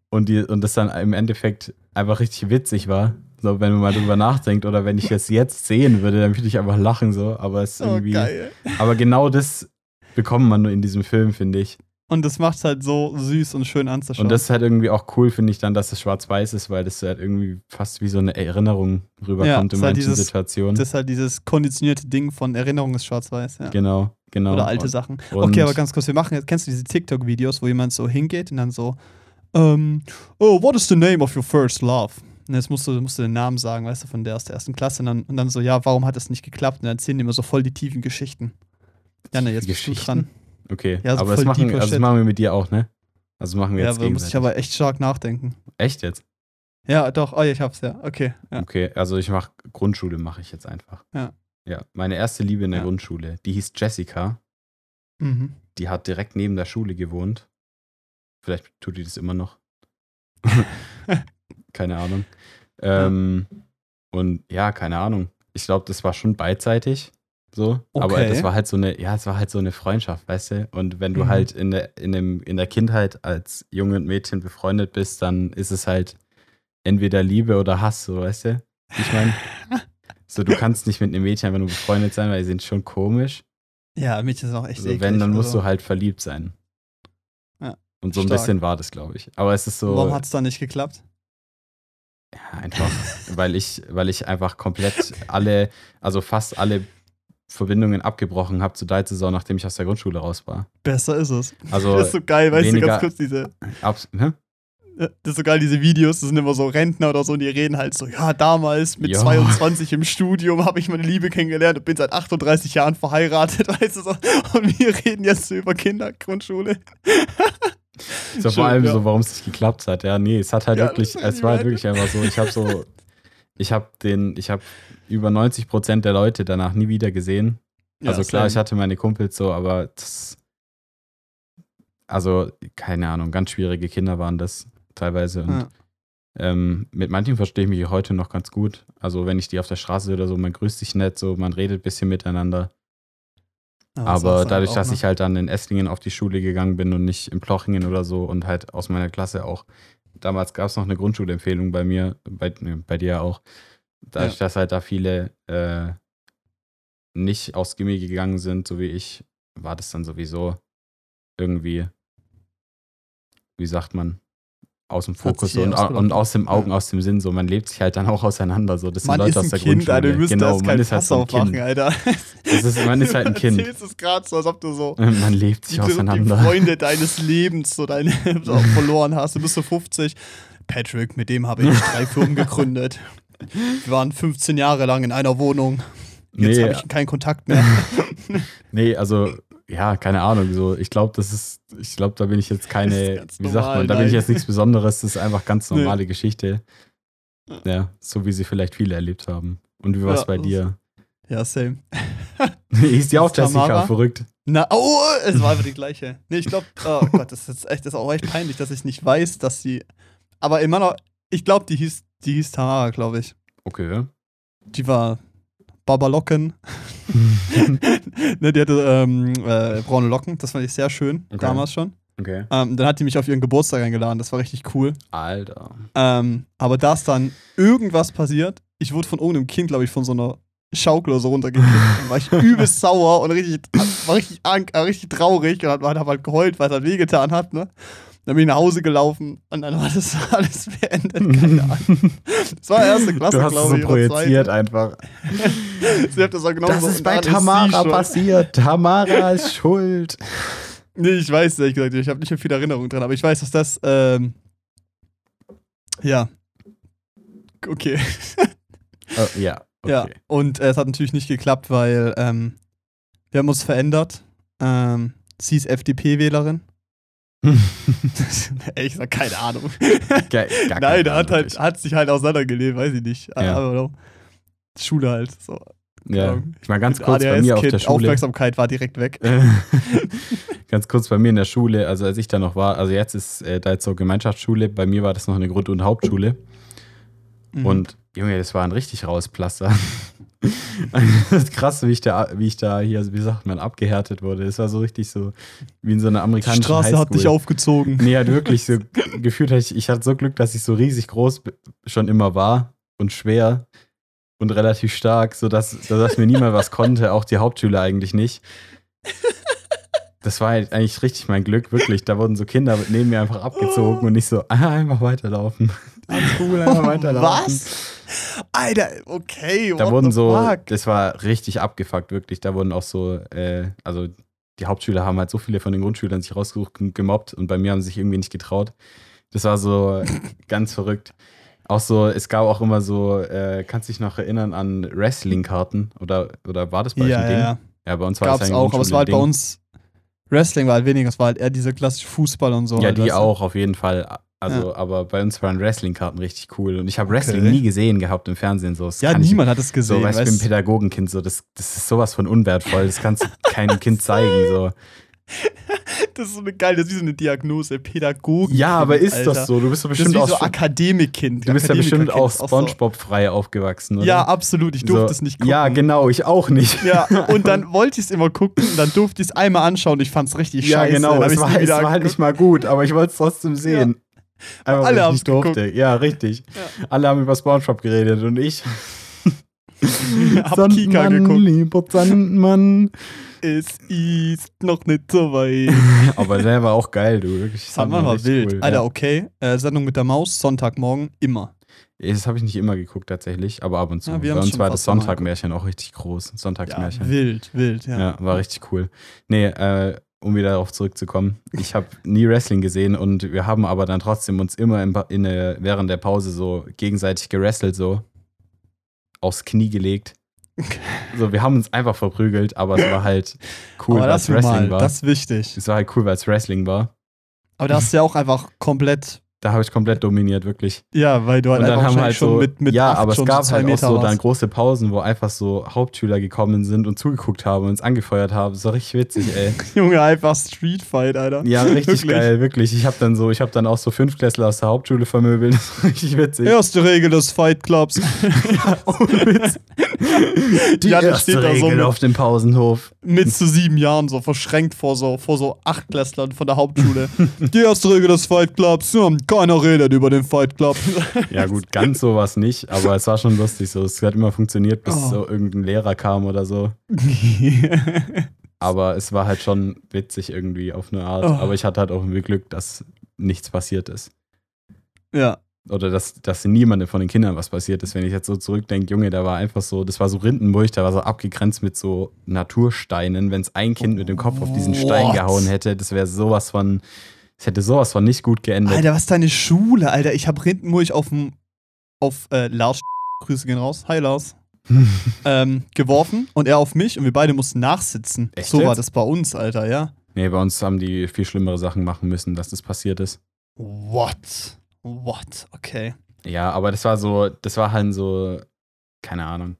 Und, die, und das dann im Endeffekt einfach richtig witzig war. So, wenn man mal drüber nachdenkt oder wenn ich es jetzt sehen würde, dann würde ich einfach lachen so. Aber es ist oh, irgendwie. Geil. Aber genau das bekommt man nur in diesem Film, finde ich. Und das macht es halt so süß und schön anzuschauen. Und das ist halt irgendwie auch cool, finde ich dann, dass es schwarz-weiß ist, weil das halt irgendwie fast wie so eine Erinnerung rüberkommt ja, in halt manchen dieses, Situationen. Das ist halt dieses konditionierte Ding von Erinnerung ist schwarz-weiß. Ja. Genau, genau. Oder alte und, Sachen. Okay, aber ganz kurz, wir machen jetzt, kennst du diese TikTok-Videos, wo jemand so hingeht und dann so, um, ähm, oh, what is the name of your first love? Und jetzt musst du, musst du den Namen sagen, weißt du, von der aus der ersten Klasse. Und dann, und dann so, ja, warum hat das nicht geklappt? Und dann erzählen die immer so voll die tiefen Geschichten. Ja, ne, jetzt bist du dran. Okay, ja, so aber das machen, also das machen wir mit dir auch, ne? Also machen wir jetzt Ja, da muss ich aber echt stark nachdenken. Echt jetzt? Ja, doch. Oh, ich hab's ja. Okay. Ja. Okay, also ich mach Grundschule mache ich jetzt einfach. Ja. Ja, meine erste Liebe in der ja. Grundschule, die hieß Jessica. Mhm. Die hat direkt neben der Schule gewohnt. Vielleicht tut die das immer noch. keine Ahnung. Ähm, ja. Und ja, keine Ahnung ich glaube, das war schon beidseitig. So, Okay. aber das war halt so eine, ja, es war halt so eine Freundschaft, weißt du? Und wenn du Mhm. halt in der, in, dem, in der Kindheit als Junge und Mädchen befreundet bist, dann ist es halt entweder Liebe oder Hass, so, weißt du? Ich meine, so, du kannst nicht mit einem Mädchen einfach nur befreundet sein, weil die sind schon komisch. Ja, Mädchen sind auch echt Also eklig. wenn, dann musst also, du halt verliebt sein. Ja, Und so ein stark. bisschen war das, glaube ich. Aber es ist so. Warum hat es dann nicht geklappt? Ja, einfach, weil ich, weil ich einfach komplett alle, also fast alle Verbindungen abgebrochen habe zu Saison, nachdem ich aus der Grundschule raus war. Besser ist es. Also, das ist so geil, weißt du, ganz kurz diese, abs hä? das ist so geil, diese Videos, das sind immer so Rentner oder so, und die reden halt so, ja, damals mit Ja. 22 im Studium habe ich meine Liebe kennengelernt und bin seit 38 Jahren verheiratet, weißt du so. Und wir reden jetzt so über Kindergrundschule. so Schön, vor allem ja. so, warum es nicht geklappt hat. Ja, nee, es hat halt Ja, wirklich, es war halt wirklich einfach so, ich habe so, ich habe den, ich habe über 90 Prozent der Leute danach nie wieder gesehen. Also klar, ich hatte meine Kumpels so, aber das, also keine Ahnung, ganz schwierige Kinder waren das teilweise. Und Ja. ähm, mit manchen verstehe ich mich heute noch ganz gut. Also wenn ich die auf der Straße sehe oder so, man grüßt sich nett, so man redet ein bisschen miteinander. Aber dadurch, dass ich halt dann in Esslingen auf die Schule gegangen bin und nicht in Plochingen oder so und halt aus meiner Klasse auch, damals gab es noch eine Grundschulempfehlung bei mir, bei, ne, bei dir auch, dadurch, dass halt da viele äh, nicht aufs Gimmi gegangen sind, so wie ich, war das dann sowieso irgendwie, wie sagt man, aus dem Fokus und, und aus dem Augen, Ja. aus dem Sinn, so man lebt sich halt dann auch auseinander, so das sind man Leute ist aus ein der Kind, Grundschule. Alter, du müsst genau, das man ist halt so ein Kind. Alter. Es ist, man ist halt ein Du Kind. erzählst es gerade so, als ob du so Man lebt sich die, die auseinander. Freunde deines Lebens so deine verloren hast. Du bist so 50. Patrick, mit dem habe ich drei Firmen gegründet. Wir waren 15 Jahre lang in einer Wohnung. Jetzt Nee, habe ich keinen Kontakt mehr. nee, also, ja, keine Ahnung. So, ich glaube, das ist, ich glaube, da bin ich jetzt keine, wie sagt normal, man, da bin ich nein. jetzt nichts Besonderes. Das ist einfach ganz Nee. normale Geschichte. Ja, so wie sie vielleicht viele erlebt haben. Und wie war es Ja, bei dir? Ja, same. Hieß die auch Jessica, Tamara? verrückt. Na, oh, es war einfach die gleiche. Nee, ich glaube, oh Gott, das ist echt, das ist auch echt peinlich, dass ich nicht weiß, dass sie. Aber immer noch, ich glaube, die hieß, die hieß Tamara, glaube ich. Okay. Die war Babalocken. ne, die hatte ähm, äh, braune Locken, das fand ich sehr schön, Okay. damals schon. Okay. Ähm, dann hat die mich auf ihren Geburtstag eingeladen, das war richtig cool. Alter. Ähm, aber da ist dann irgendwas passiert, ich wurde von irgendeinem Kind, glaube ich, von so einer Schaukel so runtergekickt. Dann war ich übelst sauer und richtig, war richtig, ang- äh, richtig traurig und hab, hab halt geheult, weil es halt wehgetan hat, ne? Dann bin ich nach Hause gelaufen und dann war das alles beendet. Keine Ahnung. Das war erste Klasse, Du hast es glaube so ich. projiziert einfach. Sie hat das auch genommen. Das so, ist bei Tamara passiert. Tamara ist schuld. Nee, ich weiß ehrlich gesagt, ich habe nicht mehr viel Erinnerung dran, aber ich weiß, dass das, ähm, ja. Okay. Oh, ja, Ja, okay. und äh, es hat natürlich nicht geklappt, weil ähm, wir haben uns verändert. Ähm, sie ist FDP-Wählerin. Ich sag keine Ahnung. Gar Nein, keine der hat, halt, hat sich halt auseinandergelebt, weiß ich nicht. Ja. Aber. Schule halt. So. Ja. Ich mal ganz kurz bei mir auf der Schule. Aufmerksamkeit war direkt weg. Ganz kurz bei mir in der Schule, also als ich da noch war, also jetzt ist äh, da jetzt so Gemeinschaftsschule, bei mir war das noch eine Grund- und Hauptschule. Mhm. Und Junge, das war ein richtig raues Pflaster. Das ist krass, wie ich da, wie ich da hier, wie sagt man, abgehärtet wurde. Es war so richtig so, wie in so einer die amerikanischen Straße Highschool. hat dich aufgezogen. Nee, halt wirklich so gefühlt, hatte ich, ich hatte so Glück, dass ich so riesig groß schon immer war und schwer und relativ stark, sodass dass mir niemand was konnte, auch die Hauptschüler eigentlich nicht. Das war halt eigentlich richtig mein Glück, wirklich. Da wurden so Kinder neben mir einfach abgezogen und nicht so, ah, einfach weiterlaufen. Cool, einfach weiterlaufen. Was? Alter, okay. Da wurden so, fuck? das war richtig abgefuckt, wirklich. Da wurden auch so, äh, also die Hauptschüler haben halt so viele von den Grundschülern sich rausgesucht und gemobbt und bei mir haben sie sich irgendwie nicht getraut. Das war so ganz verrückt. Auch so, es gab auch immer so, äh, kannst du dich noch erinnern an Wrestling-Karten? Oder, oder war das bei euch Ja, ein Ding? ja, Ja, bei uns war Gab's eigentlich auch, aber es war halt bei uns. Wrestling war halt weniger, es war halt eher dieser klassische Fußball und so. Ja, halt, die auch, auf jeden Fall. Also, aber bei uns waren Wrestling-Karten richtig cool. Und ich habe Wrestling Okay. nie gesehen gehabt im Fernsehen. So, das Ja, kann ich- niemand hat es So, gesehen. weißt du, ich bin weißt, Pädagogenkind, so, das, das ist sowas von unwertvoll. Das kannst du keinem Kind zeigen. So. Das ist so eine geile, das ist wie so eine Diagnose, Pädagogik. Ja, aber ist Alter. das so? Du bist doch Das ist bestimmt wie so auch. Akademikkind. du bist ja bestimmt auch so. Spongebob-frei aufgewachsen, oder? Ja, absolut. Ich durfte So, es nicht gucken. Ja, genau, ich auch nicht. Ja, und dann wollte ich es immer gucken, dann durfte ich es einmal anschauen. Ich fand es richtig Ja, scheiße. genau. dann hab Es war, es war halt nicht mal gut, aber ich wollte es trotzdem sehen. Einfach, Alle nicht durfte. Ja, richtig. Alle haben über Spongebob geredet und ich. Hab Kika geguckt. lieber Sandmann. Es ist noch nicht so weit. Aber der war auch geil, du. Wirklich. Sandmann war wild. cool, Alter, ja. okay. Äh, Sendung mit der Maus, Sonntagmorgen, immer. Das habe ich nicht immer geguckt, tatsächlich, aber ab und zu. Ja, wir Bei uns war das Sonntagmärchen auch richtig groß. Ja, Sonntagsmärchen. wild, wild, ja. Ja, war richtig cool. Nee, äh, um wieder darauf zurückzukommen. Ich habe nie Wrestling gesehen und wir haben aber dann trotzdem uns immer in, in, während der Pause so gegenseitig gerestelt, so aufs Knie gelegt. So, wir haben uns einfach verprügelt, aber es war halt cool, weil es Wrestling normal, war. das ist wichtig. es war halt cool, weil es Wrestling war. Aber da hast du ja auch einfach komplett, Da habe ich komplett dominiert, wirklich. ja, weil du halt und dann haben halt so, schon mit, mit ja, aber es gab halt auch Meter so dann warst. große Pausen, wo einfach so Hauptschüler gekommen sind und zugeguckt haben und uns angefeuert haben. Das war richtig witzig, ey. Junge, einfach Street Fight, Alter. Ja, richtig Wirklich. geil, wirklich. Ich habe dann so, ich habe dann auch so Fünftklässler aus der Hauptschule vermöbelt. Das war richtig witzig. Erste Regel des Fight Clubs. ohne Witz. Die Ja, erste steht da so Regel mit- auf dem Pausenhof. mit zu sieben Jahren so verschränkt vor so, vor so Achtklässlern von der Hauptschule. Die erste Regel des Fight Clubs, ja, keiner redet über den Fight Club. Ja gut, ganz sowas nicht, aber es war schon lustig so. Es hat immer funktioniert, bis Oh. so irgendein Lehrer kam oder so. Aber es war halt schon witzig irgendwie auf eine Art. Oh. Aber ich hatte halt auch irgendwie Glück, dass nichts passiert ist. ja. Oder dass, dass niemandem von den Kindern was passiert ist. Wenn ich jetzt so zurückdenke, Junge, da war einfach so, das war so Rindenburg, da war so abgegrenzt mit so Natursteinen. Wenn es ein Kind mit dem Kopf auf diesen Stein What? gehauen hätte, das wäre sowas von, es hätte sowas von nicht gut geendet. Alter, was ist deine Schule, Alter? Ich hab Rindenmulch auf dem, auf äh, Lars, Grüße gehen raus, hi Lars, ähm, geworfen und er auf mich und wir beide mussten nachsitzen. Echt so war jetzt? das bei uns, Alter, ja. nee, bei uns haben die viel schlimmere Sachen machen müssen, dass das passiert ist. What? What? Okay. Ja, aber das war so, das war halt so, keine Ahnung.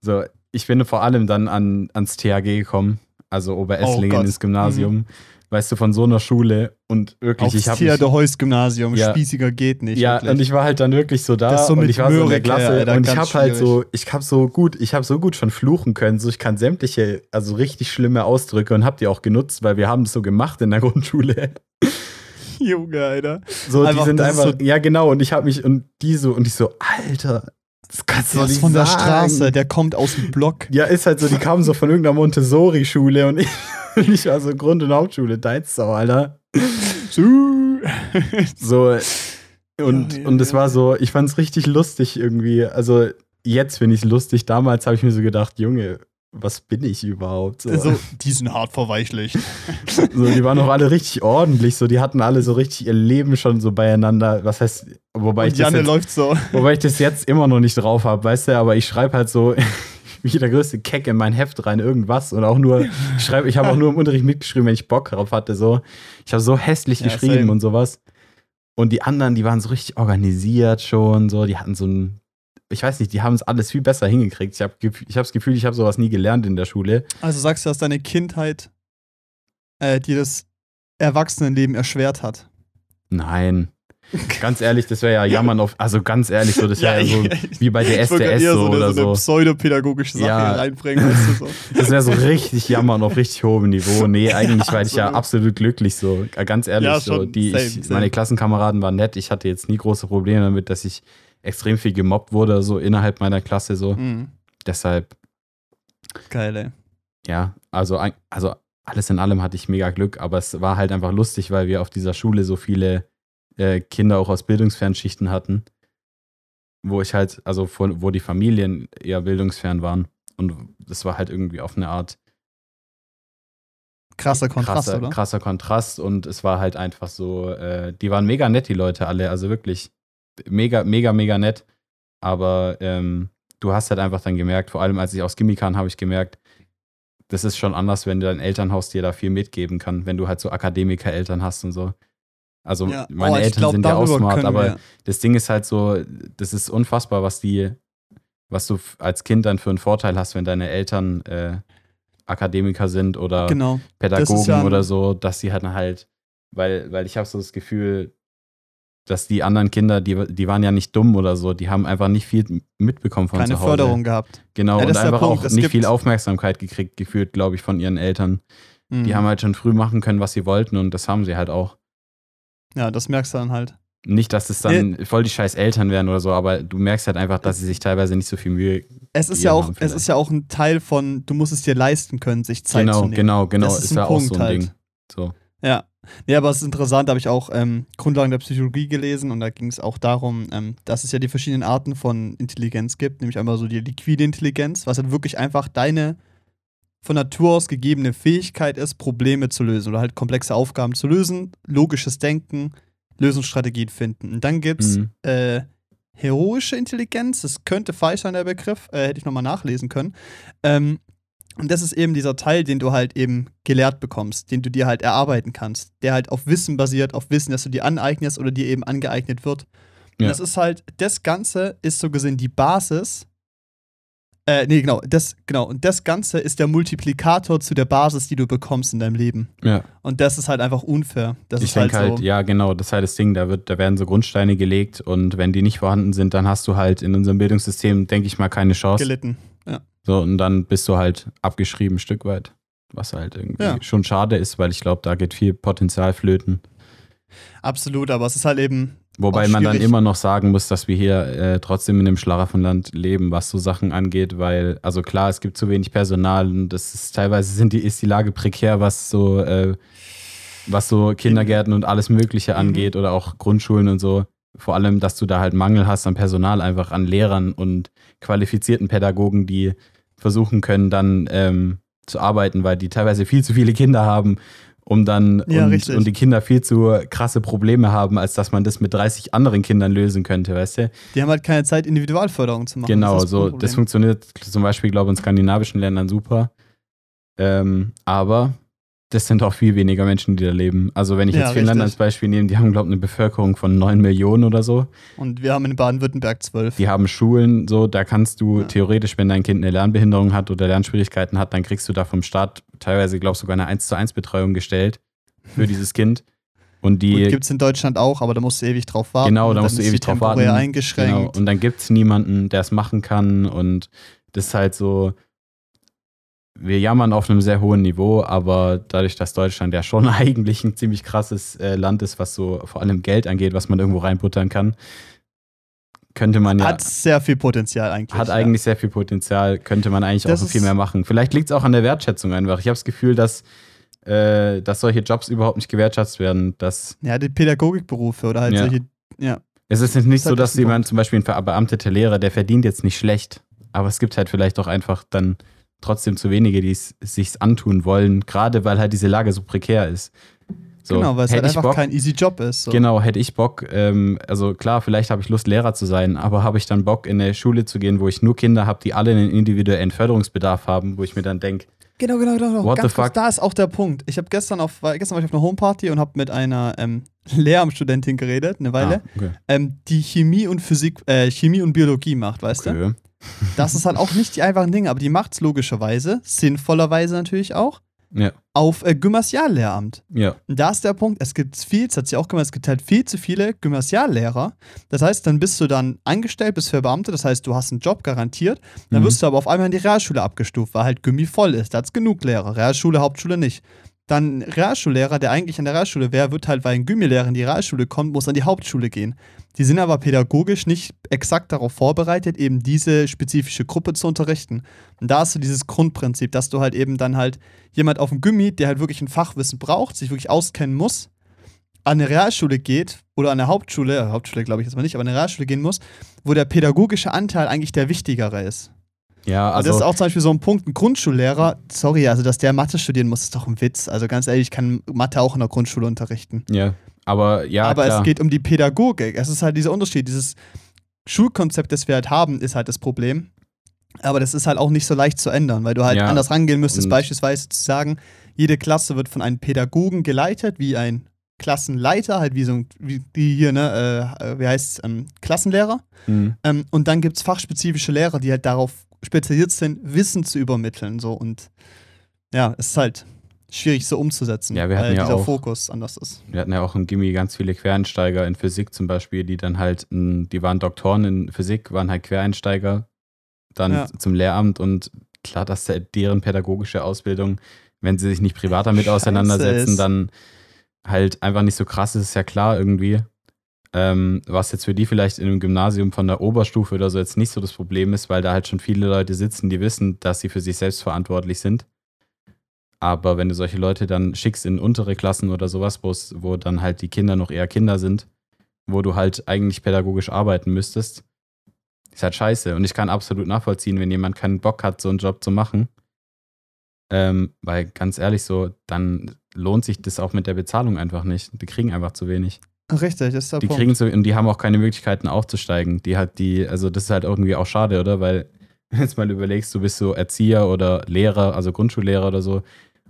So, ich bin vor allem dann an, ans THG gekommen, also Oberesslingen Oh ins Gymnasium. Weißt du, von so einer Schule und wirklich, Aufs ich habe Theodor Heuss Gymnasium, Ja. spießiger geht nicht. Ja, wirklich. und ich war halt dann wirklich so da so und ich war so in der Klasse Alter, und ich habe halt so, ich habe so gut, ich habe so gut schon fluchen können, so ich kann sämtliche, also richtig schlimme Ausdrücke und habe die auch genutzt, weil wir haben das so gemacht in der Grundschule. Junge, Alter. So, Einfach, die sind einfach, ja genau, und ich habe mich und die so und ich so, Alter, das kannst du Der doch ist nicht von der sagen. Straße, der kommt aus dem Block. Ja, ist halt so, die kamen so von irgendeiner Montessori-Schule und ich, ich war so Grund- und Hauptschule, Deizau, Alter. So, und, Ja, ja, und es ja. war so, ich fand es richtig lustig irgendwie. Also, jetzt finde ich es lustig. Damals habe ich mir so gedacht, Junge, was bin ich überhaupt? So, Also, die sind hart verweichlicht. so, die waren auch alle richtig ordentlich. So, die hatten alle so richtig ihr Leben schon so beieinander. Was heißt, wobei, ich Und das, Janne jetzt, läuft so. wobei ich das jetzt immer noch nicht drauf habe, weißt du, aber ich schreibe halt so. Wie der größte Keck in mein Heft rein, irgendwas. Und auch nur, ich schreibe, ich habe auch nur im Unterricht mitgeschrieben, wenn ich Bock drauf hatte. So. Ich habe so hässlich Ja, geschrieben same. und sowas. Und die anderen, die waren so richtig organisiert schon, so, die hatten so ein, ich weiß nicht, die haben es alles viel besser hingekriegt. Ich habe ich hab das Gefühl, ich habe sowas nie gelernt in der Schule. Also sagst du, dass deine Kindheit äh, dir das Erwachsenenleben erschwert hat? Nein. Ganz ehrlich, das wäre ja jammern auf, also ganz ehrlich, so, das wäre ja, so ich- wie bei der SDS eher so eine, oder so eine so. pseudopädagogische Sache Ja. reinbringen, weißt du so. Das wäre so richtig jammern auf richtig hohem Niveau. Nee, eigentlich war ich ja absolut. glücklich so. Ganz ehrlich, Ja, so. schon. Die, Same, ich, same. meine Klassenkameraden waren nett. Ich hatte jetzt nie große Probleme damit, dass ich extrem viel gemobbt wurde, so innerhalb meiner Klasse so. Mhm. Deshalb Geil, ey. ja, also, also alles in allem hatte ich mega Glück, aber es war halt einfach lustig, weil wir auf dieser Schule so viele äh, Kinder auch aus Bildungsfernschichten hatten, wo ich halt, also von, wo die Familien eher bildungsfern waren. Und das war halt irgendwie auf eine Art Krasser Kontrast, krasser, oder? krasser Kontrast und es war halt einfach so, äh, die waren mega nett, die Leute alle, also wirklich mega, mega, mega nett. Aber ähm, du hast halt einfach dann gemerkt, vor allem als ich aus Gimmi kam, habe ich gemerkt, das ist schon anders, wenn dein Elternhaus dir da viel mitgeben kann, wenn du halt so Akademiker-Eltern hast und so. Also Ja. meine Oh, Eltern glaub, sind ja auch smart, aber wir- das Ding ist halt so, das ist unfassbar, was die, was du als Kind dann für einen Vorteil hast, wenn deine Eltern äh, Akademiker sind oder Genau. Pädagogen ja oder so, dass sie halt halt, weil, weil ich habe so das Gefühl, dass die anderen Kinder, die, die waren ja nicht dumm oder so, die haben einfach nicht viel mitbekommen von Keine zu Hause. Förderung gehabt. Genau, Ja, und das einfach auch Es nicht viel Aufmerksamkeit gekriegt, gefühlt, glaube ich, von ihren Eltern. Mhm. Die haben halt schon früh machen können, was sie wollten und das haben sie halt auch. Ja, das merkst du dann halt. Nicht, dass es dann voll die scheiß Eltern wären oder so, aber du merkst halt einfach, dass sie sich teilweise nicht so viel Mühe. Es ist ja auch, haben es ist ja auch ein Teil von, du musst es dir leisten können, sich Zeit genau, zu nehmen. genau, genau, Das ist, ist ja auch so Punkt ein halt. Ding. So. Ja. Nee, aber es ist interessant, da habe ich auch ähm, Grundlagen der Psychologie gelesen und da ging es auch darum, ähm, dass es ja die verschiedenen Arten von Intelligenz gibt, nämlich einmal so die liquide Intelligenz, was halt wirklich einfach deine von Natur aus gegebene Fähigkeit ist, Probleme zu lösen oder halt komplexe Aufgaben zu lösen, logisches Denken, Lösungsstrategien finden. Und dann gibt es Mhm. äh, heroische Intelligenz, das könnte falsch sein, der Begriff, äh, hätte ich nochmal nachlesen können. Ähm, und das ist eben dieser Teil, den du halt eben gelehrt bekommst, den du dir halt erarbeiten kannst, der halt auf Wissen basiert, auf Wissen, das du dir aneignest oder dir eben angeeignet wird. Und Ja. das ist halt, das Ganze ist so gesehen die Basis. Äh, nee, genau, das, genau. Und das Ganze ist der Multiplikator zu der Basis, die du bekommst in deinem Leben. Ja, Und das ist halt einfach unfair. Das ich ist halt denke halt, so. ja, genau, das ist halt das Ding, da, wird, da werden so Grundsteine gelegt und wenn die nicht vorhanden sind, dann hast du halt in unserem Bildungssystem, denke ich mal, keine Chance. gelitten. So, und dann bist du halt abgeschrieben ein Stück weit. Was halt irgendwie Ja. schon schade ist, weil ich glaube, da geht viel Potenzial flöten. Absolut, aber es ist halt eben. Wobei man dann immer noch sagen muss, dass wir hier äh, trotzdem in einem Schlaraffenland leben, was so Sachen angeht, weil, also klar, es gibt zu wenig Personal und das ist teilweise sind die, ist die Lage prekär, was so, äh, was so Kindergärten und alles Mögliche Mhm. angeht oder auch Grundschulen und so. Vor allem, dass du da halt Mangel hast an Personal, einfach an Lehrern und qualifizierten Pädagogen, die versuchen können, dann ähm, zu arbeiten, weil die teilweise viel zu viele Kinder haben, um dann Ja, und, und die Kinder viel zu krasse Probleme haben, als dass man das mit 30 anderen Kindern lösen könnte, weißt du? Die haben halt keine Zeit, Individualförderung zu machen. Genau, das so das funktioniert zum Beispiel, glaube ich, in skandinavischen Ländern super. Ähm, aber das sind auch viel weniger Menschen, die da leben. Also wenn ich Ja, jetzt Finnland richtig. als Beispiel nehme, die haben, glaube ich, eine Bevölkerung von 9 Millionen oder so. Und wir haben in Baden-Württemberg zwölf. Die haben Schulen, so, da kannst du Ja. theoretisch, wenn dein Kind eine Lernbehinderung hat oder Lernschwierigkeiten hat, dann kriegst du da vom Staat teilweise, glaube ich, sogar eine 1 zu 1 Betreuung gestellt für dieses Kind. Und die, Gibt es in Deutschland auch, aber da musst du ewig drauf warten. Genau, da musst du ewig drauf warten. eingeschränkt. Genau. Und dann gibt es niemanden, der es machen kann. Und das ist halt so, wir jammern auf einem sehr hohen Niveau, aber dadurch, dass Deutschland ja schon eigentlich ein ziemlich krasses äh, Land ist, was so vor allem Geld angeht, was man irgendwo reinbuttern kann, könnte man ja. Hat sehr viel Potenzial eigentlich. Hat ja. eigentlich sehr viel Potenzial, könnte man eigentlich Das auch so viel mehr machen. Vielleicht liegt es auch an der Wertschätzung einfach. Ich habe das Gefühl, dass, äh, dass solche Jobs überhaupt nicht gewertschätzt werden. Dass Ja, die Pädagogikberufe oder halt Ja. solche. Ja. Es ist jetzt nicht ist so, dass das jemand zum Beispiel ein verbeamteter Lehrer, der verdient jetzt nicht schlecht, aber es gibt halt vielleicht auch einfach dann trotzdem zu wenige, die es sich antun wollen, gerade weil halt diese Lage so prekär ist. So, genau, weil es halt einfach Bock, kein easy Job ist. So. Genau, hätte ich Bock, ähm, also klar, vielleicht habe ich Lust, Lehrer zu sein, aber habe ich dann Bock, in eine Schule zu gehen, wo ich nur Kinder habe, die alle einen individuellen Förderungsbedarf haben, wo ich mir dann denke, Genau, genau, genau. What Ganz the fuck? Da ist auch der Punkt. Ich habe gestern auf, war, gestern war ich auf einer Homeparty und habe mit einer ähm, Lehramtsstudentin geredet, eine Weile, ah, okay, ähm, die Chemie und Physik, äh, Chemie und Biologie macht, weißt du? Das ist halt auch nicht die einfachen Dinge, aber die macht es logischerweise, sinnvollerweise natürlich auch, Ja, auf äh, Gymnasiallehramt. ja, Und da ist der Punkt, es gibt viel, das hat sie auch gemacht, es gibt halt viel zu viele Gymnasiallehrer. Das heißt, dann bist du dann angestellt, bist Verbeamte, das heißt, du hast einen Job garantiert. Dann Mhm. wirst du aber auf einmal in die Realschule abgestuft, weil halt Gymmi voll ist. Da hat es genug Lehrer. Realschule, Hauptschule nicht. Dann Realschullehrer, der eigentlich an der Realschule wäre, wird halt, weil ein Gymmilehrer in die Realschule kommt, muss an die Hauptschule gehen. Die sind aber pädagogisch nicht exakt darauf vorbereitet, eben diese spezifische Gruppe zu unterrichten. Und da hast du dieses Grundprinzip, dass du halt eben dann halt jemand auf dem Gymmi, der halt wirklich ein Fachwissen braucht, sich wirklich auskennen muss, an eine Realschule geht oder an eine Hauptschule, Hauptschule glaube ich jetzt mal nicht, aber an eine Realschule gehen muss, wo der pädagogische Anteil eigentlich der wichtigere ist. Ja, Und das ist also auch zum Beispiel so ein Punkt, ein Grundschullehrer, sorry, also dass der Mathe studieren muss, ist doch ein Witz. Also ganz ehrlich, ich kann Mathe auch in der Grundschule unterrichten. ja, aber ja, aber klar. es geht um die Pädagogik. Es ist halt dieser Unterschied. Dieses Schulkonzept, das wir halt haben, ist halt das Problem. Aber das ist halt auch nicht so leicht zu ändern, weil du halt Ja. anders rangehen müsstest. Und- Beispielsweise zu sagen, jede Klasse wird von einem Pädagogen geleitet, wie ein Klassenleiter, halt wie so ein, wie die hier, ne, äh, wie heißt ähm, Klassenlehrer. Mhm. Ähm, und dann gibt es fachspezifische Lehrer, die halt darauf spezialisiert sind, Wissen zu übermitteln. So und ja, es ist halt schwierig so umzusetzen, Ja, wir hatten weil ja dieser auch- Fokus anders ist. Wir hatten ja auch im Gimmi ganz viele Quereinsteiger in Physik zum Beispiel, die dann halt, die waren Doktoren in Physik, waren halt Quereinsteiger dann Ja. zum Lehramt und klar, dass der- deren pädagogische Ausbildung, wenn sie sich nicht privat damit Scheiße auseinandersetzen, ist. dann halt einfach nicht so krass ist, ist ja klar irgendwie. Ähm, was jetzt für die vielleicht in einem Gymnasium von der Oberstufe oder so jetzt nicht so das Problem ist, weil da halt schon viele Leute sitzen, die wissen, dass sie für sich selbst verantwortlich sind. Aber wenn du solche Leute dann schickst in untere Klassen oder sowas, wo dann halt die Kinder noch eher Kinder sind, wo du halt eigentlich pädagogisch arbeiten müsstest, ist halt scheiße. Und ich kann absolut nachvollziehen, wenn jemand keinen Bock hat, so einen Job zu machen. Ähm, weil ganz ehrlich so, dann lohnt sich das auch mit der Bezahlung einfach nicht. Die kriegen einfach zu wenig. Richtig, das ist der Die Punkt. kriegen so, und die haben auch keine Möglichkeiten aufzusteigen. Die hat die, also das ist halt irgendwie auch schade, oder? Weil, wenn du jetzt mal überlegst, du bist so Erzieher oder Lehrer, also Grundschullehrer oder so.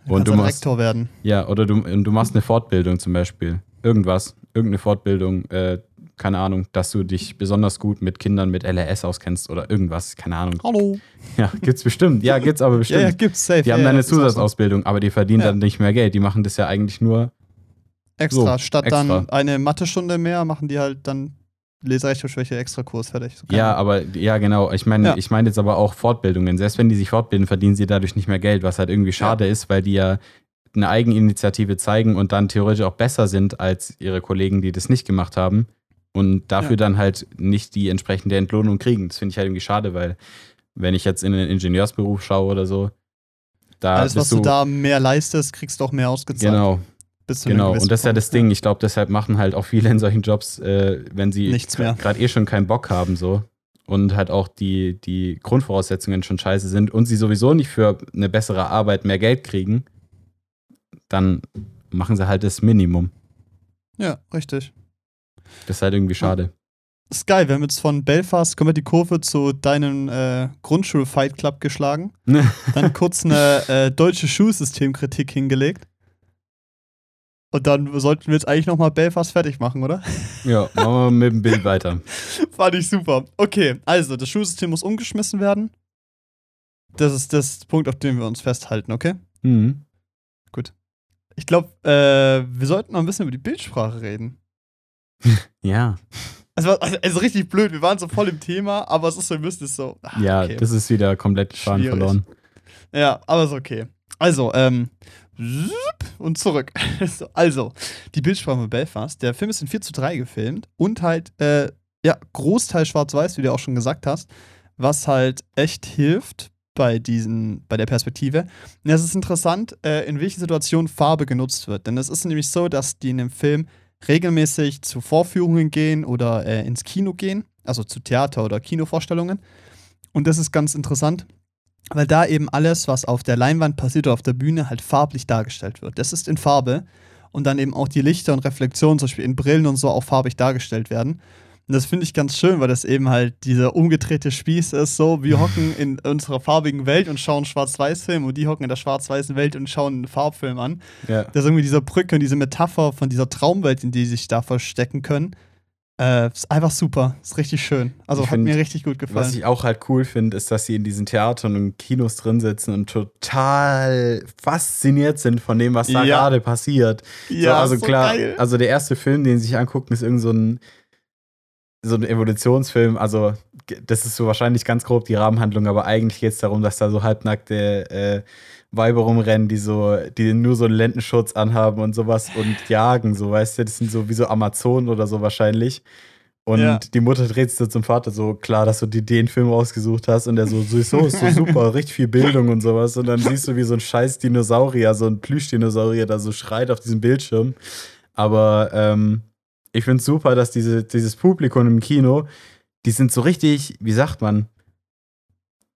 Du Und du machst, Rektor werden. ja, oder du, und du machst eine Fortbildung zum Beispiel. Irgendwas. Irgendeine Fortbildung, äh, keine Ahnung, dass du dich besonders gut mit Kindern mit LRS auskennst oder irgendwas, keine Ahnung. Hallo. Ja, gibt's bestimmt. Ja, gibt's aber bestimmt. Ja, ja, gibt's safe. Die haben ja, dann eine. Zusatzausbildung, aber die verdienen dann nicht mehr Geld. Die machen das ja eigentlich nur. Extra. So, Statt extra. dann eine Mathestunde mehr, machen die halt dann Leserechtschreibschwäche extra Kurs fertig. So, Ja, aber ja, genau. Ich meine, Ja. ich meine jetzt aber auch Fortbildungen. Selbst wenn die sich fortbilden, verdienen sie dadurch nicht mehr Geld, was halt irgendwie schade ist, weil die ja eine Eigeninitiative zeigen und dann theoretisch auch besser sind als ihre Kollegen, die das nicht gemacht haben und dafür Ja. dann halt nicht die entsprechende Entlohnung kriegen. Das finde ich halt irgendwie schade, weil wenn ich jetzt in den Ingenieursberuf schaue oder so, da Alles, was bist du da mehr leistest, kriegst du auch mehr ausgezahlt. Genau, Bis zu Genau, und das ist ja das Ding. Ich glaube, deshalb machen halt auch viele in solchen Jobs, äh, wenn sie gerade eh schon keinen Bock haben, so und halt auch die, die Grundvoraussetzungen schon scheiße sind und sie sowieso nicht für eine bessere Arbeit mehr Geld kriegen, dann machen sie halt das Minimum. Ja, richtig. Das ist halt irgendwie schade. Ist geil, wir haben jetzt von Belfast, kommen wir die Kurve zu deinem äh, Grundschul-Fight Club geschlagen. Dann kurz eine äh, deutsche Schulsystemkritik hingelegt. Und dann sollten wir jetzt eigentlich nochmal Belfast fertig machen, oder? ja, machen wir mit dem Bild weiter. Fand ich super. Okay, also das Schulsystem muss umgeschmissen werden. Das ist das Punkt, auf dem wir uns festhalten, okay? Mhm. Ich glaube, äh, wir sollten noch ein bisschen über die Bildsprache reden. Ja, Also, also, also richtig blöd, wir waren so voll im Thema, aber es ist so, ihr müsst es so. Ah, ja, okay. das ist wieder komplett Schwierig. verloren. Ja, aber ist okay. Also, ähm, und zurück. So, also, die Bildsprache von Belfast. Der Film ist in 4 zu 3 gefilmt und halt, äh, ja, Großteil schwarz-weiß, wie du auch schon gesagt hast, was halt echt hilft bei diesen, bei der Perspektive. Und es ist interessant, äh, in welchen Situationen Farbe genutzt wird. Denn es ist nämlich so, dass die in dem Film regelmäßig zu Vorführungen gehen oder äh, ins Kino gehen, also zu Theater- oder Kinovorstellungen. Und das ist ganz interessant, weil da eben alles, was auf der Leinwand passiert oder auf der Bühne, halt farblich dargestellt wird. Das ist in Farbe und dann eben auch die Lichter und Reflexionen, zum Beispiel in Brillen und so, auch farbig dargestellt werden. Und das finde ich ganz schön, weil das eben halt dieser umgedrehte Spieß ist, so, wir hocken in unserer farbigen Welt und schauen Schwarz-Weiß-Film und die hocken in der schwarz-weißen Welt und schauen einen Farbfilm an. Ja. Das ist irgendwie diese Brücke und diese Metapher von dieser Traumwelt, in die sie sich da verstecken können. Äh, ist einfach super, ist richtig schön. Also Ich hat find, mir richtig gut gefallen. Was ich auch halt cool finde, ist, dass sie in diesen Theatern und Kinos drin sitzen und total fasziniert sind von dem, was da Ja. gerade passiert. so, also klar, also der erste Film, den sie sich angucken, ist irgend so ein, so ein Evolutionsfilm. Also, das ist so wahrscheinlich ganz grob die Rahmenhandlung, aber eigentlich geht es darum, dass da so halbnackte äh, Weiber rumrennen, die so, die nur so einen Lendenschutz anhaben und sowas und jagen, so, weißt du, das sind so wie so Amazonen oder so wahrscheinlich. Und Ja. die Mutter dreht sich so zum Vater so, klar, dass du dir den Film ausgesucht hast. Und der so, so ist so, super, richtig viel Bildung und sowas. Und dann siehst du, wie so ein scheiß Dinosaurier, so ein Plüschdinosaurier da so schreit auf diesem Bildschirm. Aber ähm, ich finde es super, dass diese, dieses Publikum im Kino, die sind so richtig, wie sagt man,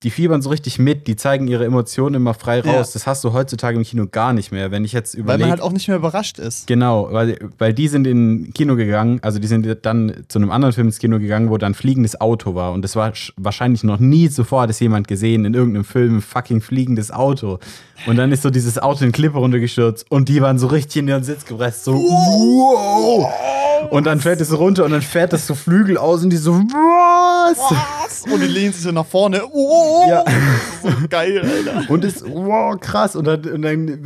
die fiebern so richtig mit, die zeigen ihre Emotionen immer frei raus. Ja. Das hast du heutzutage im Kino gar nicht mehr. Wenn ich jetzt Weil überlege. man halt auch nicht mehr überrascht ist. Genau, weil, weil die sind in Kino gegangen, also die sind dann zu einem anderen Film ins Kino gegangen, wo dann fliegendes Auto war. Und das war sch- wahrscheinlich noch nie zuvor hat es jemand gesehen in irgendeinem Film, ein fucking fliegendes Auto. Und dann ist so dieses Auto in Klippe runtergestürzt und die waren so richtig in ihren Sitz gepresst, so wow. Und dann fährt es runter und dann fährt das so Flügel aus und die so was? Was? Und die lehnen sich so nach vorne. Oh, Ja. so geil, Alter. Und ist, wow, krass. Und dann, und dann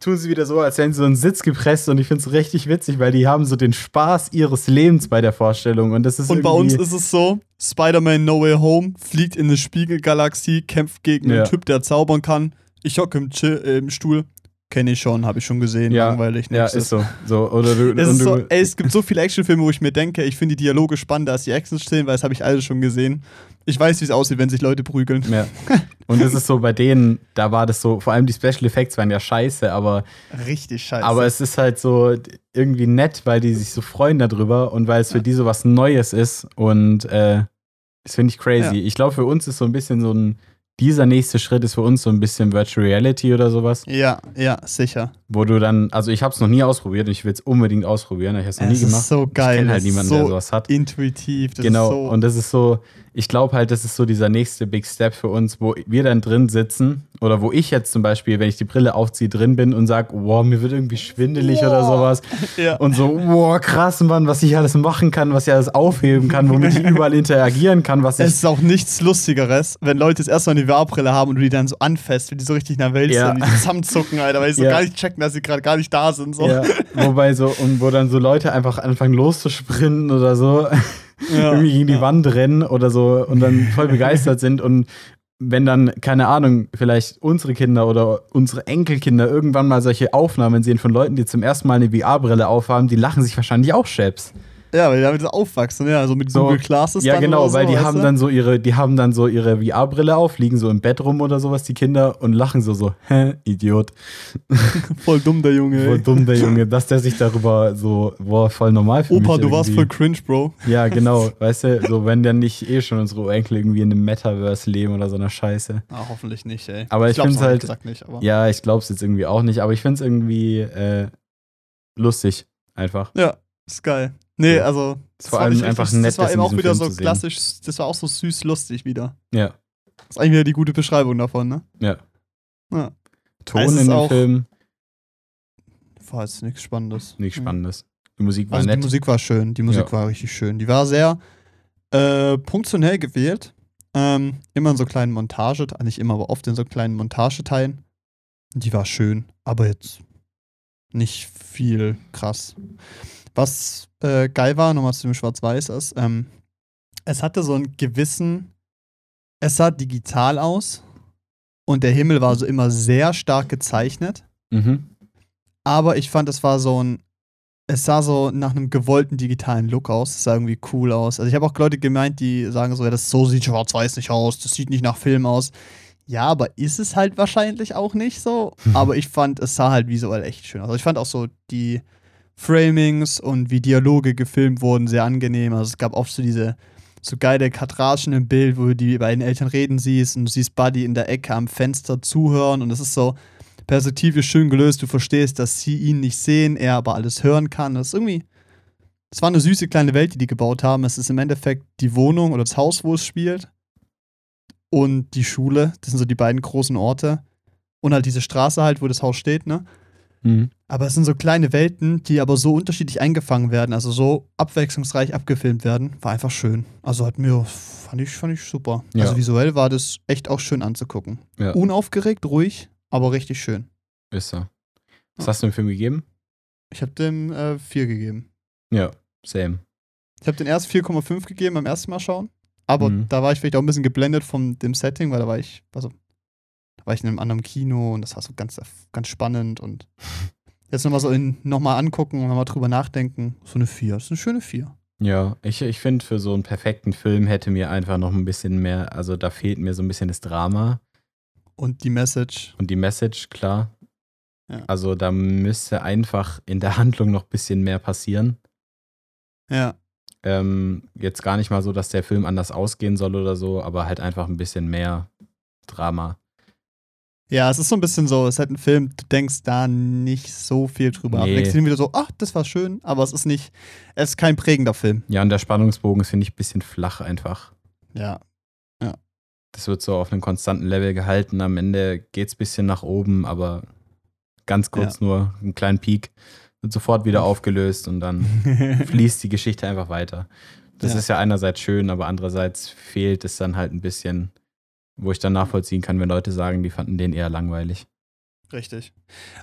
tun sie wieder so, als hätten sie so einen Sitz gepresst. Und ich finde es richtig witzig, weil die haben so den Spaß ihres Lebens bei der Vorstellung. Und das ist Und bei uns ist es so: Spider-Man No Way Home fliegt in eine Spiegelgalaxie, kämpft gegen Ja. einen Typ, der zaubern kann. Ich hocke im, Chill- äh, im Stuhl. Kenne ich schon, habe ich schon gesehen. ja, Langweilig. Ja, ist so. so oder du, Es, so, ey, es gibt so viele Actionfilme, wo ich mir denke, ich finde die Dialoge spannender als die Action-Szenen, weil das habe ich alle schon gesehen. Ich weiß, wie es aussieht, wenn sich Leute prügeln. ja. Und es ist so bei denen, da war das so, vor allem die Special Effects waren ja scheiße, aber, Richtig scheiße. aber es ist halt so irgendwie nett, weil die sich so freuen darüber und weil es für die so was Neues ist. Und äh, das finde ich crazy. Ja. Ich glaube, für uns ist so ein bisschen so ein, dieser nächste Schritt ist für uns so ein bisschen Virtual Reality oder sowas, ja, ja, sicher. Wo du dann, also ich habe es noch nie ausprobiert und ich will es unbedingt ausprobieren, ich habe es noch nie es gemacht. ist so geil. ich kenne halt es niemanden, so der sowas hat. intuitiv. Das genau, Ist so, und das ist so, ich glaube halt, das ist so dieser nächste Big Step für uns, wo wir dann drin sitzen oder wo ich jetzt zum Beispiel, wenn ich die Brille aufziehe, drin bin und sage, wow, mir wird irgendwie schwindelig oder Wow. sowas ja. und so, wow, krass, Mann, was ich alles machen kann, was ich alles aufheben kann, womit ich überall interagieren kann, was es ist auch nichts Lustigeres, wenn Leute das erste Mal eine VR-Brille haben und du die dann so anfasst, wenn die so richtig in der Welt Ja. sind, die zusammenzucken, Alter, weil die so Ja. gar nicht checken, dass sie gerade gar nicht da sind. So. ja, wobei so, und wo dann so Leute einfach anfangen loszusprinten oder so, Ja. irgendwie gegen die Ja. Wand rennen oder so und dann voll begeistert sind und wenn dann, keine Ahnung, vielleicht unsere Kinder oder unsere Enkelkinder irgendwann mal solche Aufnahmen sehen von Leuten, die zum ersten Mal eine VR-Brille aufhaben, die lachen sich wahrscheinlich auch scheps. Ja, weil die damit so aufwachsen, ja, so mit So, Google Classes Ja, genau, so, weil die haben du? dann so ihre, die haben dann so ihre VR-Brille auf, liegen so im Bett rum oder sowas, die Kinder, und lachen so so, hä, Idiot. voll dumm, der Junge. Voll ey. dumm, der Junge, dass der sich darüber so, boah, voll normal für Opa, du warst irgendwie. voll cringe, Bro. Ja, genau, weißt du, so wenn dann nicht eh schon unsere Enkel irgendwie in einem Metaverse leben oder so einer Scheiße. Ah, hoffentlich nicht, ey. Aber ich find's auch ehrlich halt- nicht. Ja, ich glaub's jetzt irgendwie auch nicht, aber ich find's irgendwie äh, lustig, einfach. Ja, ist geil. Nee, So. also. Ist vor allem einfach richtig- nett, Das war das eben auch wieder Film so klassisch, das war auch so süß lustig wieder. Ja, Das ist eigentlich wieder die gute Beschreibung davon, ne? ja. Ja. Ton ist in dem auch- Film, War jetzt nichts Spannendes. nichts Mhm. Spannendes. Die Musik war Also nett. die Musik war schön, die Musik Ja. war richtig schön. Die war sehr äh, punktionell gewählt. Ähm, immer in so kleinen Montage, nicht immer, aber oft in so kleinen Montageteilen. Die war schön, aber jetzt nicht viel krass. Was äh, geil war, nochmal zu dem Schwarz-Weiß ist, ähm, es hatte so einen gewissen, es sah digital aus und der Himmel war so immer sehr stark gezeichnet. mhm. Aber ich fand, es war so ein. Es sah so nach einem gewollten digitalen Look aus. Es sah irgendwie cool aus. Also, ich habe auch Leute gemeint, die sagen so: ja, das so sieht schwarz-weiß nicht aus, das sieht nicht nach Film aus. Ja, aber ist es halt wahrscheinlich auch nicht so. Aber ich fand, es sah halt visuell echt schön aus. Also, ich fand auch so die Framings und wie Dialoge gefilmt wurden sehr angenehm. Also, es gab oft so diese so geile Katragen im Bild, wo du die beiden Eltern reden siehst und du siehst Buddy in der Ecke am Fenster zuhören und es ist so perspektivisch schön gelöst. Du verstehst, dass sie ihn nicht sehen, er aber alles hören kann. Das ist irgendwie. Es war eine süße kleine Welt, die die gebaut haben. Es ist im Endeffekt die Wohnung oder das Haus, wo es spielt. Und die Schule. Das sind so die beiden großen Orte. Und halt diese Straße halt, wo das Haus steht, ne? Mhm. Aber es sind so kleine Welten, die aber so unterschiedlich eingefangen werden, also so abwechslungsreich abgefilmt werden. War einfach schön. Also hat mir, fand ich, fand ich super. Ja. Also visuell war das echt auch schön anzugucken. Ja. Unaufgeregt, ruhig, aber richtig schön. Ist so. Was hast du dem Film gegeben? Ich habe dem äh, 4 gegeben. Ja, same. Ich habe den erst 4,5 gegeben beim ersten Mal schauen. Aber Mhm. da war ich vielleicht auch ein bisschen geblendet von dem Setting, weil da war ich, also, da war ich in einem anderen Kino und das war so ganz, ganz spannend und jetzt nochmal so in, nochmal angucken und nochmal drüber nachdenken. So eine 4. Das ist eine schöne 4. Ja, ich, ich finde, für so einen perfekten Film hätte mir einfach noch ein bisschen mehr, also da fehlt mir so ein bisschen das Drama Und die Message. und die Message, klar. Ja. Also da müsste einfach in der Handlung noch ein bisschen mehr passieren. Ja. Ähm, jetzt gar nicht mal so, dass der Film anders ausgehen soll oder so, aber halt einfach ein bisschen mehr Drama. Ja, es ist so ein bisschen so, es ist halt ein Film, du denkst da nicht so viel drüber. Du Nee. denkst dir wieder so, ach, das war schön, aber es ist nicht, es ist kein prägender Film. Ja, und der Spannungsbogen ist, finde ich, ein bisschen flach einfach. Ja. Das wird so auf einem konstanten Level gehalten. Am Ende geht es ein bisschen nach oben, aber ganz kurz nur einen kleinen Peak. Wird sofort wieder aufgelöst und dann fließt die Geschichte einfach weiter. Das Ja. ist ja einerseits schön, aber andererseits fehlt es dann halt ein bisschen, wo ich dann nachvollziehen kann, wenn Leute sagen, die fanden den eher langweilig. Richtig.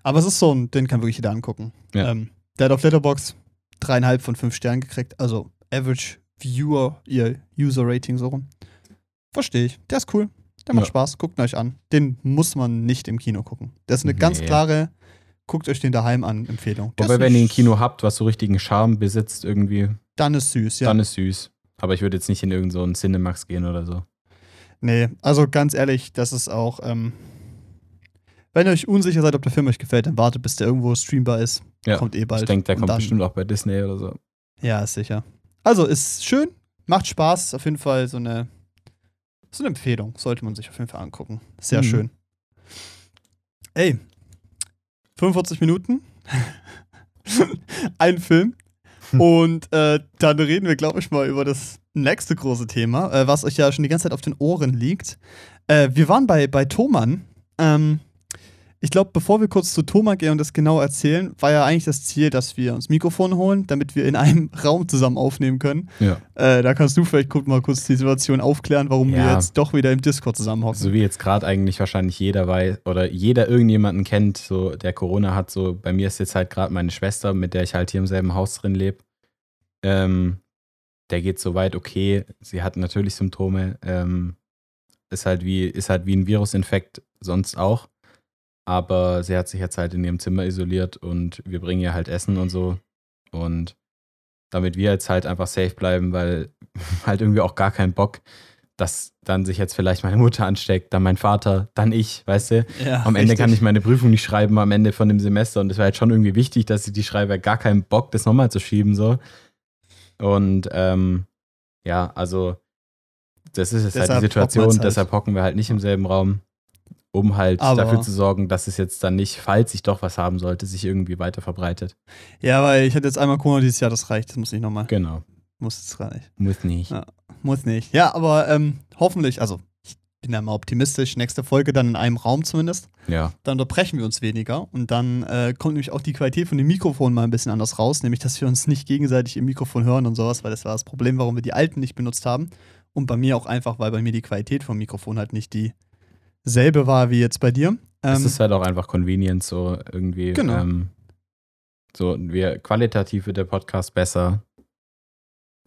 Aber es ist so ein, den kann wirklich jeder angucken. Ja. Ähm, der hat auf Letterbox dreieinhalb von fünf Sternen gekriegt. Also Average Viewer, ihr User Rating so rum. Verstehe ich. Der ist cool. Der macht Ja. Spaß. Guckt ihn euch an. Den muss man nicht im Kino gucken. Das ist eine ganz Nee. klare, guckt euch den daheim an, Empfehlung. Der Wobei, wenn ihr ein Kino habt, was so richtigen Charme besitzt, irgendwie, Dann ist süß, ja. dann ist süß. Aber ich würde jetzt nicht in irgendeinen so Cinemax gehen oder so. Nee, also ganz ehrlich, das ist auch, ähm, wenn ihr euch unsicher seid, ob der Film euch gefällt, dann wartet, bis der irgendwo streambar ist. Ja, Kommt eh bald. Ich denke, der Und kommt dann- bestimmt auch bei Disney oder so. Ja, ist sicher. Also ist schön, macht Spaß, auf jeden Fall so eine, so eine Empfehlung. Sollte man sich auf jeden Fall angucken. Sehr Mhm. schön. Ey, 45 Minuten. Ein Film. Und äh, dann reden wir, glaube ich, mal über das nächste große Thema, äh, was euch ja schon die ganze Zeit auf den Ohren liegt. Äh, wir waren bei, bei Thomann. Ähm, ich glaube, bevor wir kurz zu Thomann gehen und das genau erzählen, war ja eigentlich das Ziel, dass wir uns Mikrofone holen, damit wir in einem Raum zusammen aufnehmen können. Ja. Äh, da kannst du vielleicht guck, mal kurz die Situation aufklären, warum wir Ja. jetzt doch wieder im Discord zusammenhocken. So wie jetzt gerade eigentlich wahrscheinlich jeder weiß oder jeder irgendjemanden kennt, so der Corona hat. So bei mir ist jetzt halt gerade meine Schwester, mit der ich halt hier im selben Haus drin lebe. Ähm, der geht soweit okay. Sie hat natürlich Symptome. Ähm, ist halt wie ist halt wie ein Virusinfekt sonst auch. Aber sie hat sich jetzt halt in ihrem Zimmer isoliert und wir bringen ihr halt Essen und so. Und damit wir jetzt halt einfach safe bleiben, weil halt irgendwie auch gar keinen Bock, dass dann sich jetzt vielleicht meine Mutter ansteckt, dann mein Vater, dann ich, weißt du? Ja, Am Ende richtig. kann ich meine Prüfung nicht schreiben am Ende von dem Semester und es war halt schon irgendwie wichtig, dass ich die schreibe, gar keinen Bock, das nochmal zu schieben, so. Und ähm, ja, also das ist jetzt halt Deshalb die hocken wir Situation, halt. deshalb hocken wir halt nicht im selben Raum, um halt Aber- dafür zu sorgen, dass es jetzt dann nicht, falls ich doch was haben sollte, sich irgendwie weiter verbreitet. Ja, weil ich hatte jetzt einmal Corona dieses Jahr, das reicht. Das muss nicht nochmal. Genau. Muss jetzt gar nicht. Muss nicht. Ja. Muss nicht. Ja, aber ähm, hoffentlich, also ich bin ja mal optimistisch, nächste Folge dann in einem Raum zumindest. Ja. Dann unterbrechen wir uns weniger und dann äh, kommt nämlich auch die Qualität von dem Mikrofon mal ein bisschen anders raus, nämlich dass wir uns nicht gegenseitig im Mikrofon hören und sowas, weil das war das Problem, warum wir die alten nicht benutzt haben. Und bei mir auch einfach, weil bei mir die Qualität vom Mikrofon halt nicht dieselbe war wie jetzt bei dir. Es Ähm, ist halt auch einfach convenient, so irgendwie. Genau. Ähm, so, wir qualitativ wird der Podcast besser.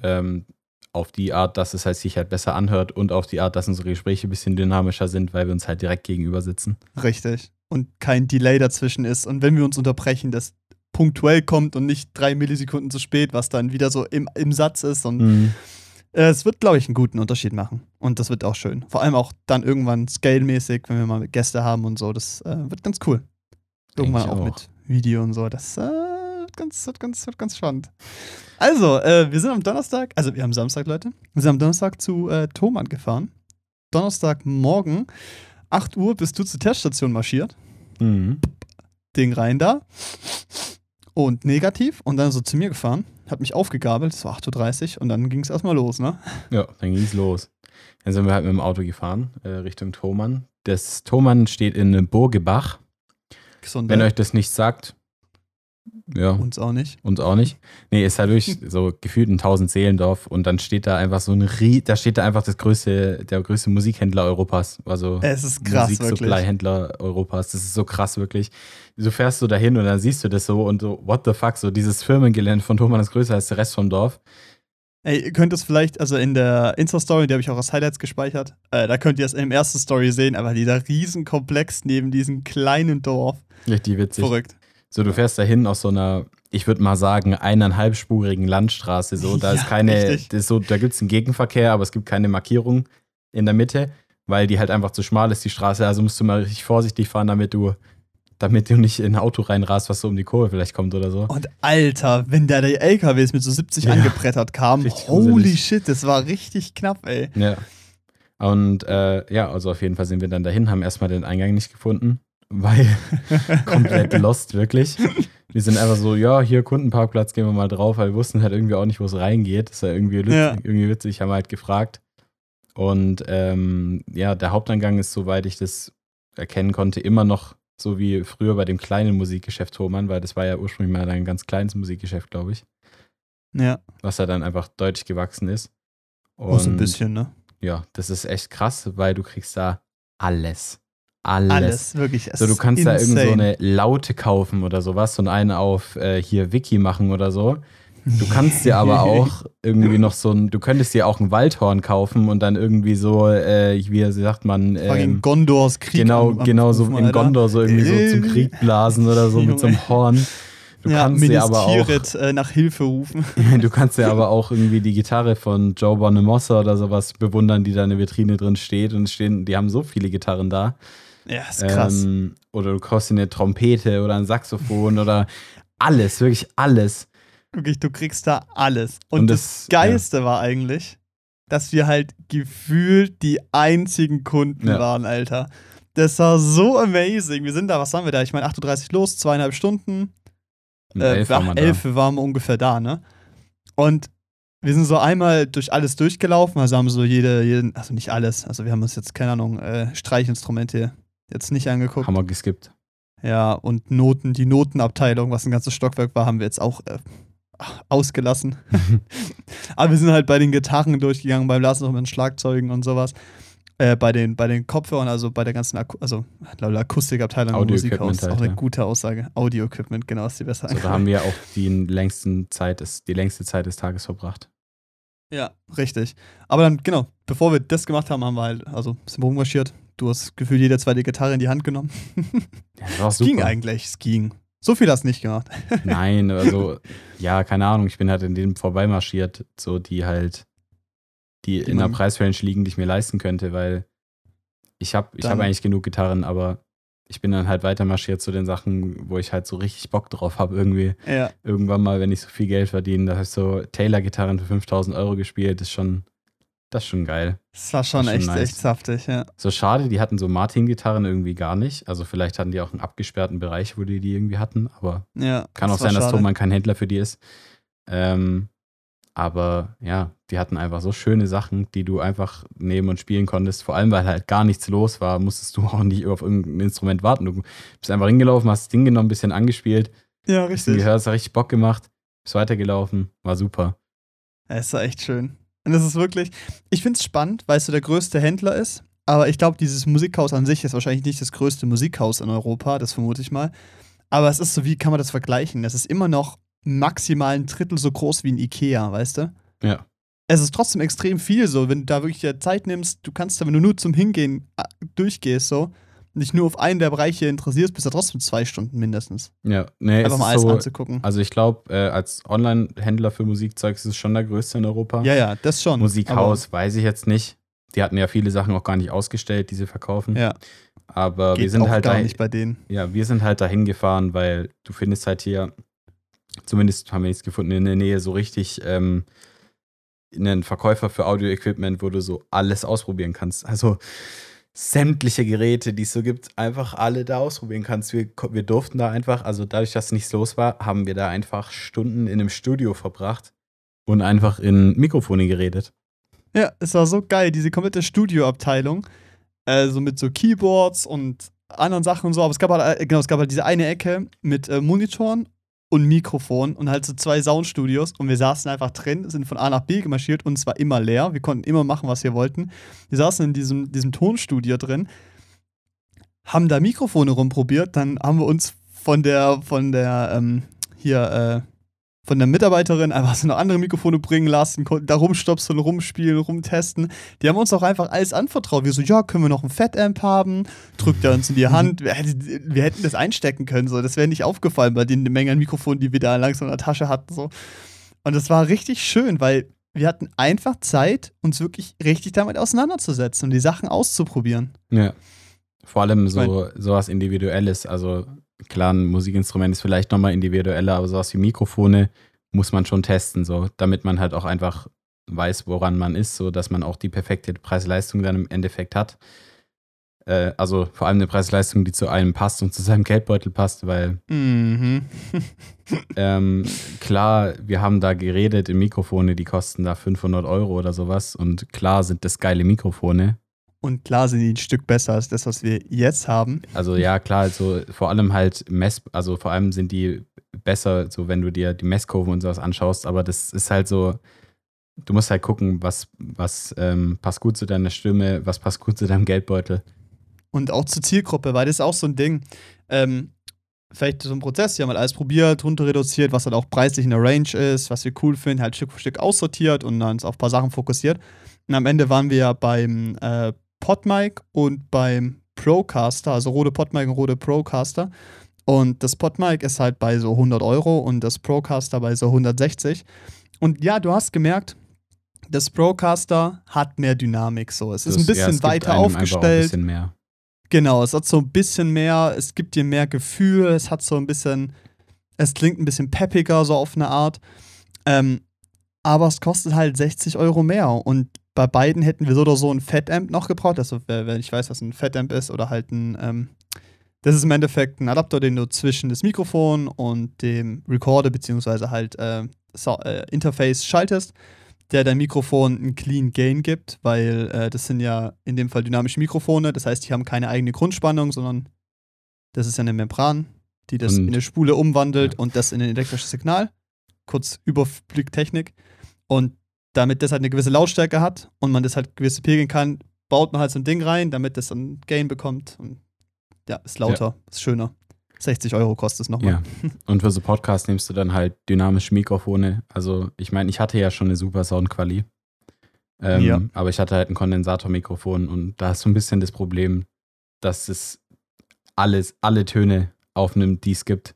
Ähm, auf die Art, dass es halt sich halt besser anhört und auf die Art, dass unsere Gespräche ein bisschen dynamischer sind, weil wir uns halt direkt gegenüber sitzen. Richtig. Und kein Delay dazwischen ist. Und wenn wir uns unterbrechen, das punktuell kommt und nicht drei Millisekunden zu spät, was dann wieder so im, im Satz ist. Und Mhm. Äh, es wird, glaube ich, einen guten Unterschied machen. Und das wird auch schön. Vor allem auch dann irgendwann scale-mäßig, wenn wir mal Gäste haben und so. Das äh, wird ganz cool. Irgendwann auch, auch. mit Video und so. Das äh, wird, ganz, wird, ganz, wird ganz spannend. Also, äh, wir sind am Donnerstag, also wir haben Samstag, Leute. Wir sind am Donnerstag zu äh, Thomann gefahren. Donnerstagmorgen, 8 Uhr, bist du zur Teststation marschiert. Mhm. Ding rein da. Und negativ. Und dann so zu mir gefahren. Hat mich aufgegabelt. Es war 8.30 Uhr. Und dann ging es erstmal los, ne? Ja, dann ging's los. Dann sind wir halt mit dem Auto gefahren, äh, Richtung Thomann. Das Thomann steht in Burgebach. Gesundheit. Wenn euch das nicht sagt, ja, Uns auch nicht. Uns auch nicht. Nee, ist halt wirklich so gefühlt ein 1000 Seelendorf und dann steht da einfach so ein Rie da steht da einfach das größte, der größte Musikhändler Europas. Also Es ist krass, wirklich. Musiksupply-Händler Europas. Das ist so krass, wirklich. Du fährst so dahin und dann siehst du das so und so, what the fuck, so dieses Firmengelände von Thomann ist größer als der Rest vom Dorf. Ey, ihr könnt es vielleicht, also in der Insta-Story, die habe ich auch als Highlights gespeichert, äh, da könnt ihr es im ersten Story sehen, aber dieser Riesenkomplex neben diesem kleinen Dorf. Richtig witzig. Verrückt. So, du fährst dahin aus so einer, ich würde mal sagen, eineinhalbspurigen Landstraße. So, da Ja, ist keine, ist so, da gibt es einen Gegenverkehr, aber es gibt keine Markierung in der Mitte, weil die halt einfach zu schmal ist, die Straße. Also musst du mal richtig vorsichtig fahren, damit du, damit du nicht in ein Auto reinrast, was so um die Kurve vielleicht kommt oder so. Und Alter, wenn da die LKWs mit so 70 Ja. angebrettert kamen, Richtig holy gruselig. shit, das war richtig knapp, ey. Ja. Und äh, ja, also auf jeden Fall sind wir dann dahin, haben erstmal den Eingang nicht gefunden, weil komplett lost, wirklich. Wir sind einfach so, ja, hier Kundenparkplatz, gehen wir mal drauf, weil wir wussten halt irgendwie auch nicht, wo es reingeht. Das ist ja irgendwie, Ja. irgendwie witzig, haben wir halt gefragt. Und ähm, ja, der Haupteingang ist, soweit ich das erkennen konnte, immer noch so wie früher bei dem kleinen Musikgeschäft Thomann, weil das war ja ursprünglich mal ein ganz kleines Musikgeschäft, glaube ich. Ja, was ja dann einfach deutlich gewachsen ist. auch so ein Und bisschen, ne? Ja, das ist echt krass, weil du kriegst da alles. Alles. Alles, wirklich. So, du kannst da irgend so eine Laute kaufen oder sowas und eine auf äh, hier Wiki machen oder so. Du kannst dir aber auch irgendwie noch so ein, du könntest dir auch ein Waldhorn kaufen und dann irgendwie so, äh, wie sagt man, Fucking ähm, Gondors Krieg. genau, am- am genau so in. Gondor so irgendwie so zum Äh. Krieg blasen oder so mit so einem Horn. Du ja, kannst dir aber auch, äh, nach Hilfe rufen. du kannst dir aber auch irgendwie die Gitarre von Joe Bonamassa oder sowas bewundern, die da in der Vitrine drin steht und stehen, die haben so viele Gitarren da. Ja, ist krass. Ähm, oder du kaufst dir eine Trompete oder ein Saxophon oder alles, wirklich alles. Wirklich, du kriegst da alles. Und, Und das, das- Geilste war eigentlich, dass wir halt gefühlt die einzigen Kunden Ja. waren, Alter. Das war so amazing. Wir sind da, was waren wir da? Ich meine, 8.30 Uhr los, zweieinhalb Stunden. Um Äh, elf war ach, man da. elf waren wir ungefähr da, ne? Und wir sind so einmal durch alles durchgelaufen, also haben so jede, jeden, also nicht alles, also wir haben uns jetzt, keine Ahnung, äh, Streichinstrumente jetzt nicht angeguckt. Haben wir geskippt. Ja, und Noten, die Notenabteilung, was ein ganzes Stockwerk war, haben wir jetzt auch äh, ausgelassen. Aber wir sind halt bei den Gitarren durchgegangen, beim Lars noch mit den Schlagzeugen und sowas. Äh, bei, den, bei den Kopfhörern, also bei der ganzen Aku also Akustikabteilung Audio-Equipment Musikhaus. halt, auch eine ja. gute Aussage. Audio-Equipment, genau, ist die besser. So, da haben wir auch die längsten Zeit die längste Zeit des Tages verbracht. Ja, richtig. Aber dann, genau, bevor wir das gemacht haben, haben wir halt, also sind wir rummarschiert. Du hast gefühlt jede zweite Gitarre in die Hand genommen. Ja, das war Es ging super. eigentlich, es ging. So viel hast du nicht gemacht. Nein, also, ja, keine Ahnung, ich bin halt in dem vorbeimarschiert, so die halt, die, Die in der Preisrange liegen, die ich mir leisten könnte, weil ich habe ich hab eigentlich genug Gitarren, aber ich bin dann halt weitermarschiert zu den Sachen, wo ich halt so richtig Bock drauf habe, irgendwie. Ja, Irgendwann mal, wenn ich so viel Geld verdiene, da habe ich so Taylor-Gitarren für 5000 Euro gespielt, ist schon, das ist schon geil. das war schon Das echt, schon nice. echt saftig, ja. So schade, die hatten so Martin-Gitarren irgendwie gar nicht. Also vielleicht hatten die auch einen abgesperrten Bereich, wo die die irgendwie hatten, aber Ja, kann auch sein, dass schade. Thomann kein Händler für die ist. Ähm, aber ja, die hatten einfach so schöne Sachen, die du einfach nehmen und spielen konntest. Vor allem, weil halt gar nichts los war, musstest du auch nicht auf irgendein Instrument warten. Du bist einfach hingelaufen, hast das Ding genommen, ein bisschen angespielt, Ja, richtig. gehört, es hat richtig Bock gemacht, bist weitergelaufen, war super. Es war echt schön. Und das ist wirklich, ich finde es spannend, weil es so der größte Händler ist. Aber ich glaube, dieses Musikhaus an sich ist wahrscheinlich nicht das größte Musikhaus in Europa, das vermute ich mal. Aber es ist so, wie kann man das vergleichen? Es ist immer noch maximal ein Drittel so groß wie ein Ikea, weißt du? Ja. Es ist trotzdem extrem viel so, wenn du da wirklich Zeit nimmst, du kannst da, wenn du nur zum Hingehen äh, durchgehst, so, dich nur auf einen der Bereiche interessierst, bist du trotzdem zwei Stunden mindestens. Ja, nee, Einfach mal alles so, anzugucken. also ich glaube, äh, als Online-Händler für Musikzeug ist es schon der größte in Europa. Ja, ja, das schon. Musikhaus weiß ich jetzt nicht. Die hatten ja viele Sachen auch gar nicht ausgestellt, die sie verkaufen. Aber, ja, Aber geht wir sind halt da, nicht bei denen. ja, wir sind halt dahin gefahren, weil du findest halt hier, zumindest haben wir nichts gefunden in der Nähe, so richtig ähm, einen Verkäufer für Audio-Equipment, wo du so alles ausprobieren kannst. Also sämtliche Geräte, die es so gibt, einfach alle da ausprobieren kannst. Wir, wir durften da einfach, also dadurch, dass nichts los war, haben wir da einfach Stunden in einem Studio verbracht und einfach in Mikrofone geredet. Ja, es war so geil, diese komplette Studioabteilung. Äh, so mit so Keyboards und anderen Sachen und so. Aber es gab halt, äh, genau, es gab halt diese eine Ecke mit äh, Monitoren und Mikrofon und halt so zwei Soundstudios. Und wir saßen einfach drin, sind von A nach B gemarschiert und es war immer leer. Wir konnten immer machen, was wir wollten. Wir saßen in diesem, diesem Tonstudio drin, haben da Mikrofone rumprobiert. Dann haben wir uns von der, von der, ähm, hier, äh, von der Mitarbeiterin einfach so noch andere Mikrofone bringen lassen, konnten da rumstopseln, rumspielen, rumtesten. Die haben uns auch einfach alles anvertraut. Wir so, ja, können wir noch einen Fat-Amp haben? Drückt er uns in die Hand. Wir, hätten- wir hätten das einstecken können, so. Das wäre nicht aufgefallen bei den Mengen an Mikrofonen, die wir da langsam in der Tasche hatten, so. Und das war richtig schön, weil wir hatten einfach Zeit, uns wirklich richtig damit auseinanderzusetzen und die Sachen auszuprobieren. Ja. Vor allem Ich so sowas Individuelles. Also klar, ein Musikinstrument ist vielleicht nochmal individueller, aber sowas wie Mikrofone muss man schon testen, so, damit man halt auch einfach weiß, woran man ist, so dass man auch die perfekte Preis-Leistung dann im Endeffekt hat. Äh, also vor allem eine Preis-Leistung, die zu einem passt und zu seinem Geldbeutel passt, weil Mhm. ähm, klar, wir haben da geredet in Mikrofone, die kosten da 500 Euro oder sowas und klar sind das geile Mikrofone, Und klar sind die ein Stück besser als das, was wir jetzt haben. Also ja, klar, also vor allem halt Mess, also vor allem sind die besser, so wenn du dir die Messkurven und sowas anschaust, aber das ist halt so, du musst halt gucken, was, was ähm, passt gut zu deiner Stimme, was passt gut zu deinem Geldbeutel. Und auch zur Zielgruppe, weil das ist auch so ein Ding. Ähm, vielleicht so ein Prozess, die haben halt alles probiert, runter reduziert, was halt auch preislich in der Range ist, was wir cool finden, halt Stück für Stück aussortiert und dann uns auf ein paar Sachen fokussiert. Und am Ende waren wir ja beim äh, Podmic und beim Procaster, also Rode Podmic und Rode Procaster. Und das Podmic ist halt bei so 100 Euro und das Procaster bei so 160. Und ja, du hast gemerkt, das Procaster hat mehr Dynamik so. Es ist ein bisschen ja, weiter aufgestellt. Ein bisschen mehr. Genau, es hat so ein bisschen mehr, es gibt dir mehr Gefühl, es hat so ein bisschen, es klingt ein bisschen peppiger, so auf eine Art. Ähm, aber es kostet halt 60 Euro mehr. Und bei beiden hätten wir so oder so ein Fat-Amp noch gebraucht. Also, wer, nicht weiß, was ein Fat-Amp ist, oder halt ein, ähm, das ist im Endeffekt ein Adapter, den du zwischen das Mikrofon und dem Recorder, beziehungsweise halt äh, so, äh, Interface schaltest der dein Mikrofon einen Clean Gain gibt, weil äh, das sind ja in dem Fall dynamische Mikrofone. Das heißt, die haben keine eigene Grundspannung, sondern das ist ja eine Membran, die das und, in eine Spule umwandelt ja. und das in ein elektrisches Signal. Kurz Überblicktechnik. Und damit das halt eine gewisse Lautstärke hat und man das halt gewisse pegeln kann, baut man halt so ein Ding rein, damit das ein Gain bekommt. Und ja, ist lauter, ja. ist schöner. 60 Euro kostet es nochmal. Ja. Und für so Podcast nimmst du dann halt dynamische Mikrofone. Also, ich meine, ich hatte ja schon eine super Soundquali. Ähm, ja. Aber ich hatte halt ein Kondensatormikrofon und da hast du ein bisschen das Problem, dass es alles, alle Töne aufnimmt, die es gibt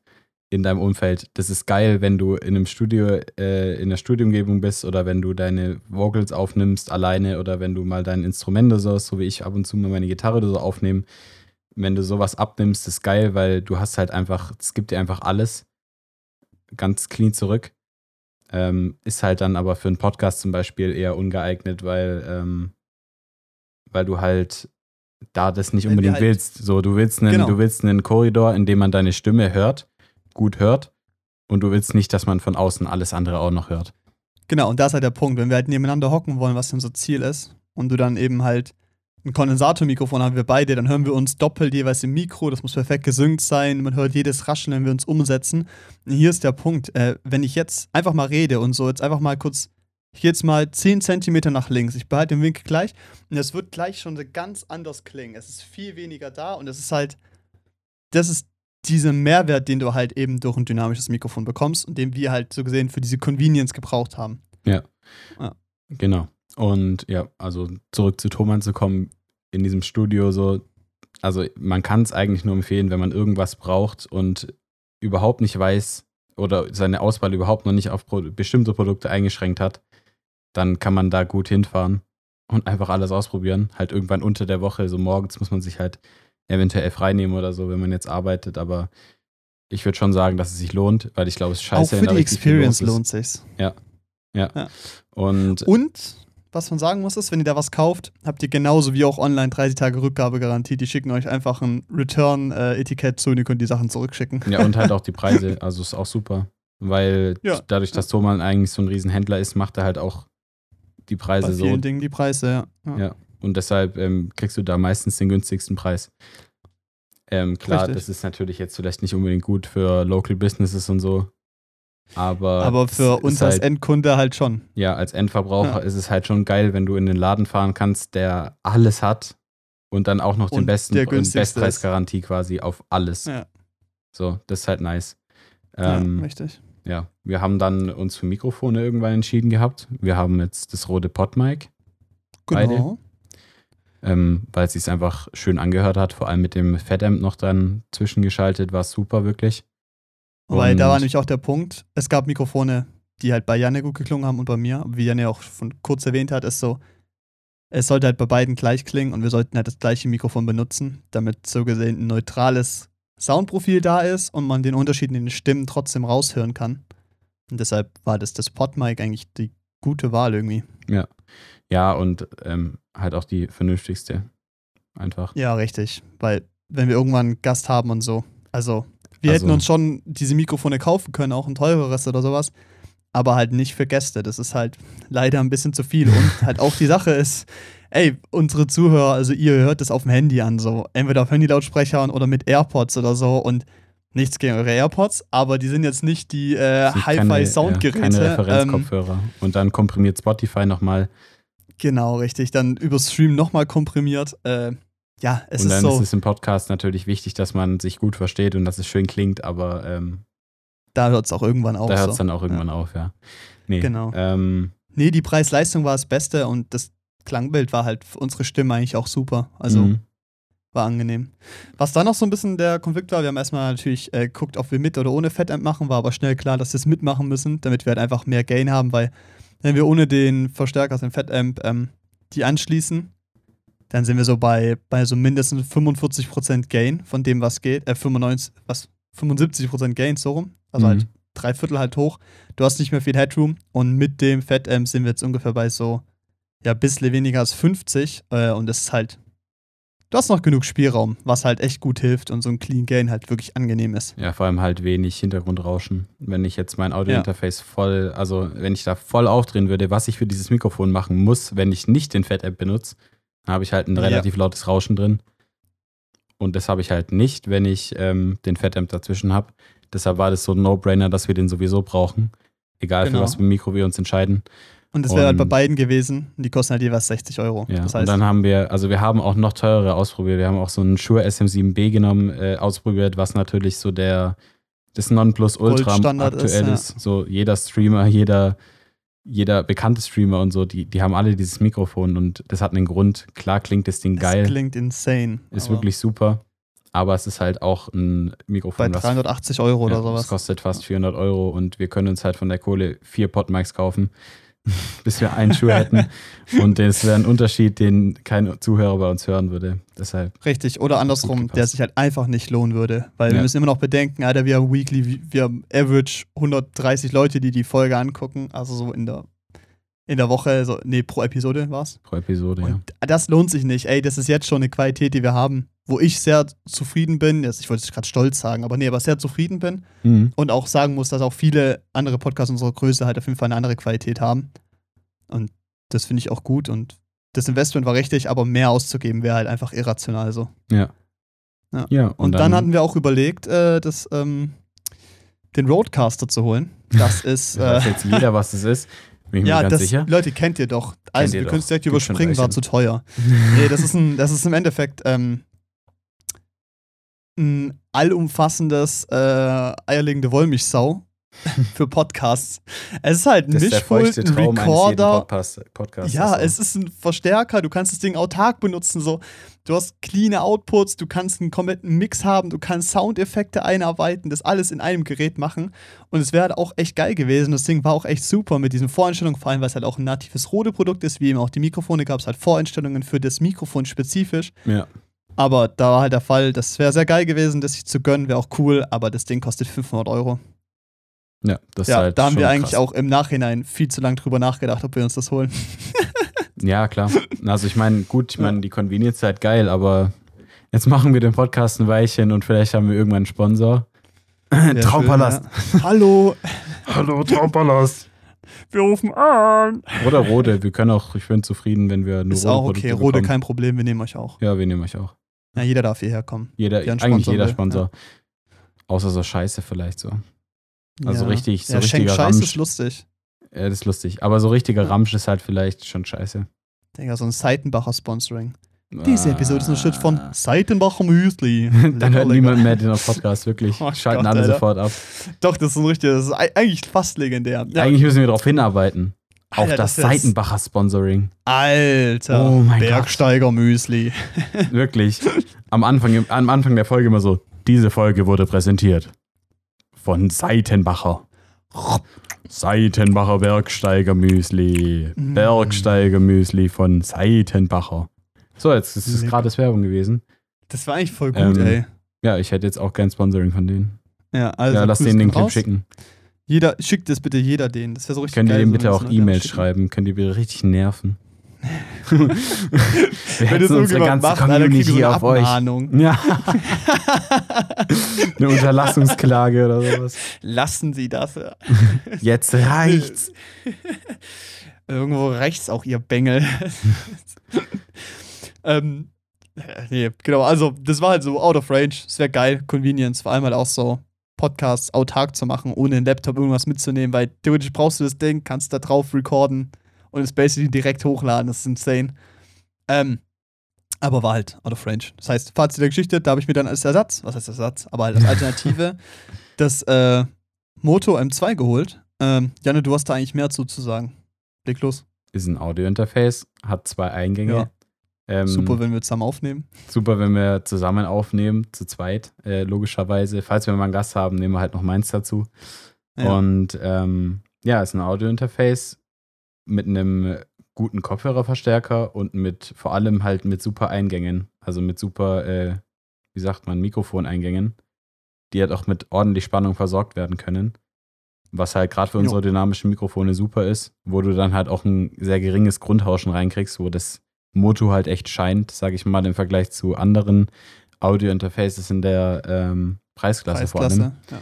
in deinem Umfeld. Das ist geil, wenn du in einem Studio, äh, in der Studioumgebung bist oder wenn du deine Vocals aufnimmst alleine oder wenn du mal dein Instrument oder so, so wie ich ab und zu mal meine Gitarre oder so aufnehme wenn du sowas abnimmst, ist geil, weil du hast halt einfach, es gibt dir einfach alles ganz clean zurück. Ähm, ist halt dann aber für einen Podcast zum Beispiel eher ungeeignet, weil, ähm, weil du halt da das nicht unbedingt halt willst. So, du willst einen, genau. du willst einen Korridor, in dem man deine Stimme hört, gut hört, und du willst nicht, dass man von außen alles andere auch noch hört. Genau, und da ist halt der Punkt, wenn wir halt nebeneinander hocken wollen, was unser Ziel ist, und du dann eben halt ein Kondensatormikrofon haben wir beide, dann hören wir uns doppelt jeweils im Mikro, das muss perfekt gesynkt sein, man hört jedes Rascheln, wenn wir uns umsetzen. Und hier ist der Punkt, äh, wenn ich jetzt einfach mal rede und so jetzt einfach mal kurz, ich gehe jetzt mal 10 cm nach links, ich behalte den Winkel gleich und es wird gleich schon ganz anders klingen. Es ist viel weniger da und es ist halt, das ist dieser Mehrwert, den du halt eben durch ein dynamisches Mikrofon bekommst und den wir halt so gesehen für diese Convenience gebraucht haben. Ja. ja. Genau. Und ja, also zurück zu Thomann zu kommen, in diesem Studio so, also man kann es eigentlich nur empfehlen, wenn man irgendwas braucht und überhaupt nicht weiß oder seine Auswahl überhaupt noch nicht auf Pro bestimmte Produkte eingeschränkt hat, dann kann man da gut hinfahren und einfach alles ausprobieren. Halt irgendwann unter der Woche, so morgens muss man sich halt eventuell freinehmen oder so, wenn man jetzt arbeitet, aber ich würde schon sagen, dass es sich lohnt, weil ich glaube, es ist scheiße. Auch für die Experience lohnt sich's. Ja. ja. Ja. Und, und was man sagen muss, ist, wenn ihr da was kauft, habt ihr genauso wie auch online 30 Tage Rückgabegarantie. Die schicken euch einfach ein Return-Etikett zu und ihr könnt die Sachen zurückschicken. Ja, und halt auch die Preise. Also ist auch super. Weil ja. dadurch, dass Thomann eigentlich so ein Riesenhändler ist, macht er halt auch die Preise Bei so. vielen Dingen die Preise, ja. Ja, ja. Und deshalb ähm, kriegst du da meistens den günstigsten Preis. Ähm, klar, Richtig. das ist natürlich jetzt vielleicht nicht unbedingt gut für Local Businesses und so, aber, aber für uns als halt, Endkunde halt schon. Ja, als Endverbraucher ja. ist es halt schon geil, wenn du in den Laden fahren kannst, der alles hat und dann auch noch und den besten Bestpreisgarantie quasi auf alles. Ja. So, das ist halt nice. Ähm, ja, richtig. Ja, wir haben dann uns für Mikrofone irgendwann entschieden gehabt. Wir haben jetzt das rote Podmic. Genau. Ähm, weil es sich einfach schön angehört hat, vor allem mit dem Fat-Amp noch dann zwischengeschaltet, war es super, wirklich. Weil da war nämlich auch der Punkt, es gab Mikrofone, die halt bei Janne gut geklungen haben und bei mir. Wie Janne auch schon kurz erwähnt hat, ist so, es sollte halt bei beiden gleich klingen und wir sollten halt das gleiche Mikrofon benutzen, damit so gesehen ein neutrales Soundprofil da ist und man den Unterschied in den Stimmen trotzdem raushören kann. Und deshalb war das das Podmic eigentlich die gute Wahl irgendwie. Ja. Ja, und ähm, halt auch die vernünftigste. Einfach. Ja, richtig. Weil, wenn wir irgendwann einen Gast haben und so, also wir also, hätten uns schon diese Mikrofone kaufen können, auch ein teureres oder sowas. Aber halt nicht für Gäste. Das ist halt leider ein bisschen zu viel. Und halt auch die Sache ist, ey, unsere Zuhörer, also ihr hört das auf dem Handy an, so. Entweder auf Handy-Lautsprechern oder mit AirPods oder so. Und Nichts gegen eure AirPods, aber die sind jetzt nicht die äh, Sind keine- Hi-Fi-Soundgeräte. Ja, keine ähm, Referenzkopfhörer. und dann komprimiert Spotify nochmal. Genau, richtig. Dann über Stream nochmal komprimiert. Äh, ja, es Und ist dann so. ist es im Podcast natürlich wichtig, dass man sich gut versteht und dass es schön klingt, aber ähm, da hört es auch irgendwann auf. da hört es so. dann auch irgendwann auf, ja. Nee, Genau. Ähm, Nee, die Preis-Leistung war das Beste und das Klangbild war halt für unsere Stimme eigentlich auch super. Also mhm. war angenehm. Was da noch so ein bisschen der Konflikt war, wir haben erstmal natürlich äh, geguckt, ob wir mit oder ohne Fettamp machen, war aber schnell klar, dass wir es mitmachen müssen, damit wir halt einfach mehr Gain haben, weil wenn wir ohne den Verstärker, den Fettamp, ähm, die anschließen, dann sind wir so bei, bei so mindestens 45% Gain von dem, was geht. Äh, 95, was? 75% Gain, so rum. Also Mhm. halt drei Viertel halt hoch. Du hast nicht mehr viel Headroom und mit dem Fettamp sind wir jetzt ungefähr bei so, ja, ein bisschen weniger als 50 äh, und das ist halt du hast noch genug Spielraum, was halt echt gut hilft und so ein Clean Gain halt wirklich angenehm ist. Ja, vor allem halt wenig Hintergrundrauschen. Wenn ich jetzt mein Audiointerface voll, also wenn ich da voll aufdrehen würde, was ich für dieses Mikrofon machen muss, wenn ich nicht den Fat-App benutze, dann habe ich halt ein Ja. relativ lautes Rauschen drin. Und das habe ich halt nicht, wenn ich ähm, den Fat-Amp dazwischen habe. Deshalb war das so ein No-Brainer, dass wir den sowieso brauchen. Egal Genau. für was für ein Mikro wir uns entscheiden. Und das wäre halt bei Und- beiden gewesen. Und die kosten halt jeweils 60 Euro. Ja, das und heißt, dann haben wir, also wir haben auch noch teurere ausprobiert. Wir haben auch so einen Shure SM7B genommen, äh, ausprobiert, was natürlich so der das Nonplusultra Goldstandard ist, aktuell ja. ist. So jeder Streamer, jeder, jeder bekannte Streamer und so, die, die haben alle dieses Mikrofon und das hat einen Grund. Klar klingt das Ding das geil, klingt insane. ist wirklich super, aber es ist halt auch ein Bei Mikrofon, was 380 Euro oder ja, sowas. Das kostet fast 400 Euro und wir können uns halt von der Kohle vier Podmics kaufen, bis wir einen Schuh hätten. Und das wäre ein Unterschied, den kein Zuhörer bei uns hören würde. Deshalb, Richtig, oder andersrum, der sich halt einfach nicht lohnen würde. Weil wir Ja. müssen immer noch bedenken, Alter, wir haben weekly, wir haben average 130 Leute, die die Folge angucken. Also so in der, in der Woche, so, nee, pro Episode war's. pro Episode, ja. Und das lohnt sich nicht. Ey, das ist jetzt schon eine Qualität, die wir haben, wo ich sehr zufrieden bin. Jetzt, ich wollte es gerade stolz sagen, aber nee, aber sehr zufrieden bin. Mhm. Und auch sagen muss, dass auch viele andere Podcasts unserer Größe halt auf jeden Fall eine andere Qualität haben. Und das finde ich auch gut. Und das Investment war richtig, aber mehr auszugeben wäre halt einfach irrational so. Ja. Ja. ja Und, dann, hatten wir auch überlegt, äh, das, ähm, den Roadcaster zu holen. Das ist. das weiß Äh, jetzt jeder, was das ist. Ich ja, das, sicher. Leute, kennt ihr doch. Also, ihr wir können es direkt überspringen, war zu teuer. nee, das ist, ein, das ist im Endeffekt ähm, ein allumfassendes äh, eierlegende Wollmilchsau für Podcasts. Es ist halt ein Mischpult, ein Recorder. Podcast. Ja, Also, es ist ein Verstärker, du kannst das Ding autark benutzen, so. Du hast cleane Outputs, du kannst einen kompletten Mix haben, du kannst Soundeffekte einarbeiten, das alles in einem Gerät machen. Und es wäre halt auch echt geil gewesen. Das Ding war auch echt super mit diesen Voreinstellungen, vor allem weil es halt auch ein natives Rode-Produkt ist, wie eben auch die Mikrofone gab es halt Voreinstellungen für das Mikrofon spezifisch. Ja. Aber da war halt der Fall, das wäre sehr geil gewesen, das sich zu gönnen, wäre auch cool, aber das Ding kostet 500 Euro. ja, das ja, ist halt da haben schon wir eigentlich krass. auch im Nachhinein viel zu lange drüber nachgedacht, ob wir uns das holen. Ja, klar. Also ich meine, gut, ich meine, die Convenience ist halt geil, aber jetzt machen wir den Podcast ein Weilchen und vielleicht haben wir irgendwann einen Sponsor. Traumpalast. Ja. Hallo, Hallo, Traumpalast. wir rufen an. Oder Rode. Wir können auch, ich bin zufrieden, wenn wir nur Ist auch Rode-Produkte okay, Rode bekommen. kein Problem, wir nehmen euch auch. Ja, wir nehmen euch auch. Ja, jeder darf hierher kommen. Jeder, eigentlich jeder will, Sponsor. Außer so Scheiße vielleicht so. Also ja. richtig, so ja, richtiger Scheiß Ramsch. ist lustig. Ja, das ist lustig. Aber so richtiger Ja. Ramsch ist halt vielleicht schon scheiße. Digga, so ein Seitenbacher Sponsoring. Diese Episode ist unterstützt von Ah. Seitenbacher Müsli. Dann hört niemand mehr den Podcast, wirklich. Oh Schalten Gott, alle Alter. sofort ab. Doch, das ist ein richtiger, das ist ei- eigentlich fast legendär. Ja, Eigentlich müssen wir darauf hinarbeiten. Auf Alter, das, das wär's. Seitenbacher Sponsoring. Alter, Oh mein Gott. Bergsteiger Müsli. Wirklich. Am Anfang, am Anfang der Folge immer so, diese Folge wurde präsentiert von Seitenbacher. Seitenbacher Bergsteiger Müsli. Mm. Bergsteiger Müsli von Seitenbacher. So, jetzt ist es gratis Werbung gewesen. Das war eigentlich voll gut, Ähm, ey. Ja, ich hätte jetzt auch gern Sponsoring von denen. Ja, also ja, lass denen den Clip raus. schicken. Jeder, schickt das bitte jeder denen. Das wäre so richtig Könnt ihr geil. dem so, bitte auch E-Mails schreiben? Könnt ihr bitte richtig nerven? Wir Wenn das unsere ganze macht, so Community eine auf euch. Abmahnung. Ja. Eine Unterlassungsklage oder sowas. Lassen Sie das. Jetzt reicht's. Irgendwo rechts auch ihr Bengel. ähm, äh, nee, genau, also das war halt so out of range. Es wäre geil, Convenience, vor allem halt auch so. Podcasts autark zu machen, ohne einen Laptop irgendwas mitzunehmen, weil theoretisch brauchst du das Ding, kannst da drauf recorden und es basically direkt hochladen. Das ist insane. Ähm, aber war halt out of range. Das heißt, Fazit der Geschichte, da habe ich mir dann als Ersatz, was heißt Ersatz, aber halt als Alternative, das äh, Moto M2 geholt. Ähm, Janne, du hast da eigentlich mehr zu, zu sagen. Leg los. Ist ein Audio-Interface, hat zwei Eingänge. Ja. Ähm, Super, wenn wir zusammen aufnehmen. Super, wenn wir zusammen aufnehmen, zu zweit, äh, logischerweise. Falls wir mal einen Gast haben, nehmen wir halt noch meins dazu. Ja. Und ähm, ja, ist ein Audio-Interface mit einem guten Kopfhörerverstärker und mit vor allem halt mit super Eingängen. Also mit super, äh, wie sagt man, Mikrofoneingängen, die halt auch mit ordentlich Spannung versorgt werden können. Was halt gerade für Jo. unsere dynamischen Mikrofone super ist, wo du dann halt auch ein sehr geringes Grundrauschen reinkriegst, wo das Moto halt echt scheint, sage ich mal, im Vergleich zu anderen Audio-Interfaces in der ähm, Preisklasse, vor allem Preisklasse. Ja.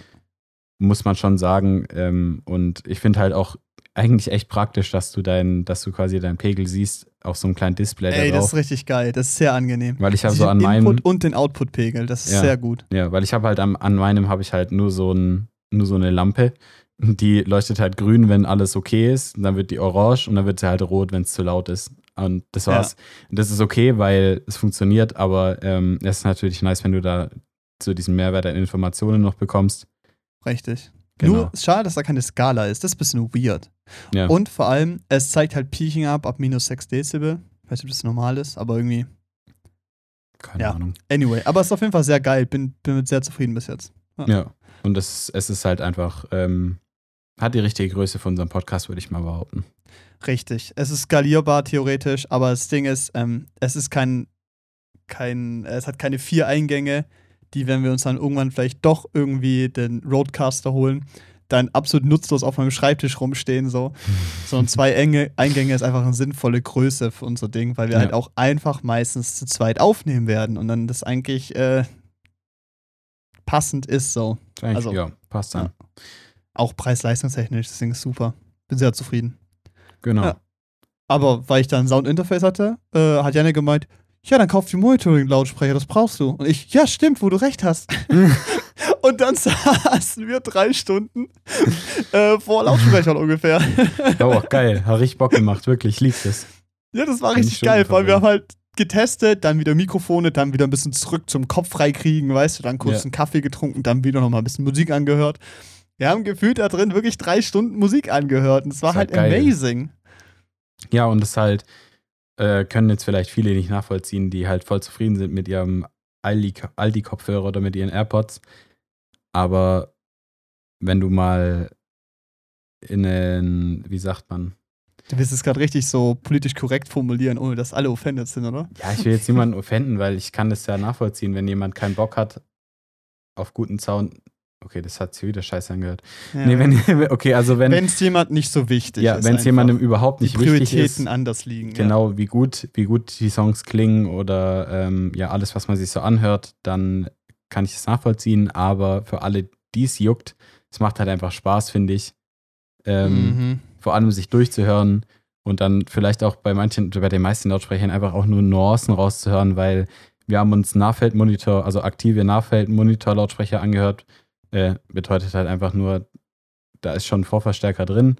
muss man schon sagen. Ähm, und ich finde halt auch eigentlich echt praktisch, dass du dein, dass du quasi deinen Pegel siehst auf so einem kleinen Display Ey, da das ist richtig geil. Das ist sehr angenehm. Weil ich habe Den so an meinem, Input und den Output-Pegel, das ist Ja. sehr gut. ja, weil ich habe halt am, an meinem habe ich halt nur so ein, nur so eine Lampe. Die leuchtet halt grün, wenn alles okay ist. Und dann wird die orange und dann wird sie halt rot, wenn es zu laut ist. Und das Ja. war's. Und das ist okay, weil es funktioniert, aber ähm, es ist natürlich nice, wenn du da zu diesem Mehrwert an Informationen noch bekommst. Richtig. Genau. Nur schade, dass da keine Skala ist. Das ist ein bisschen weird. Ja. Und vor allem, es zeigt halt Peaking ab ab minus 6 Dezibel. Ich weiß nicht, ob das normal ist, aber irgendwie. Keine ja. Ahnung. Anyway, aber es ist auf jeden Fall sehr geil. Bin, bin mit sehr zufrieden bis jetzt. Ja, und es, es ist halt einfach, ähm, hat die richtige Größe für unseren Podcast, würde ich mal behaupten. Richtig. Es ist skalierbar theoretisch, aber das Ding ist, ähm, es ist kein, kein, es hat keine vier Eingänge, die, wenn wir uns dann irgendwann vielleicht doch irgendwie den Roadcaster holen, dann absolut nutzlos auf meinem Schreibtisch rumstehen, so. Sondern zwei enge Eingänge ist einfach eine sinnvolle Größe für unser Ding, weil wir Ja. halt auch einfach meistens zu zweit aufnehmen werden und dann das eigentlich äh, passend ist, so. Eigentlich- Also, ja, passt dann. ja. Auch preis-leistungstechnisch, das Ding ist super. Bin sehr zufrieden. Genau. Ja. Aber weil ich da ein Soundinterface hatte, äh, hat Janne gemeint, ja, dann kauf die Monitoring-Lautsprecher, das brauchst du. Und ich, ja, stimmt, wo du recht hast. Und dann saßen wir drei Stunden äh, vor Lautsprechern ungefähr. Oh, geil. Hat richtig Bock gemacht, wirklich. Ich lieb das. ja, das war richtig geil, weil wir haben halt getestet, dann wieder Mikrofone, dann wieder ein bisschen zurück zum Kopf freikriegen, weißt du, dann kurz Ja. einen Kaffee getrunken, dann wieder nochmal ein bisschen Musik angehört. Wir haben gefühlt da drin wirklich drei Stunden Musik angehört und es war halt halt amazing. Ja, und das halt, äh, können jetzt vielleicht viele nicht nachvollziehen, die halt voll zufrieden sind mit ihrem Aldi- Aldi-Kopfhörer oder mit ihren AirPods. Aber wenn du mal in einen, wie sagt man, Du willst es gerade richtig so politisch korrekt formulieren, ohne dass alle offended sind, oder? Ja, ich will jetzt niemanden offenden, weil ich kann das ja nachvollziehen, wenn jemand keinen Bock hat auf guten Sound. Okay, das hat sich wieder scheiße angehört. Ja. Nee, wenn, okay, also wenn es jemand nicht so wichtig ja, ist. wenn es jemandem überhaupt nicht wichtig Prioritäten ist, anders liegen. genau wie gut, wie gut die Songs klingen oder ähm, ja, alles, was man sich so anhört, dann kann ich es nachvollziehen, aber für alle, die es juckt, es macht halt einfach Spaß, finde ich. Ja. Ähm, mhm. vor allem sich durchzuhören und dann vielleicht auch bei manchen, bei den meisten Lautsprechern einfach auch nur Nuancen rauszuhören, weil wir haben uns Nahfeldmonitor, also aktive Nahfeldmonitor-Lautsprecher angehört. Äh, bedeutet halt einfach nur, da ist schon ein Vorverstärker drin.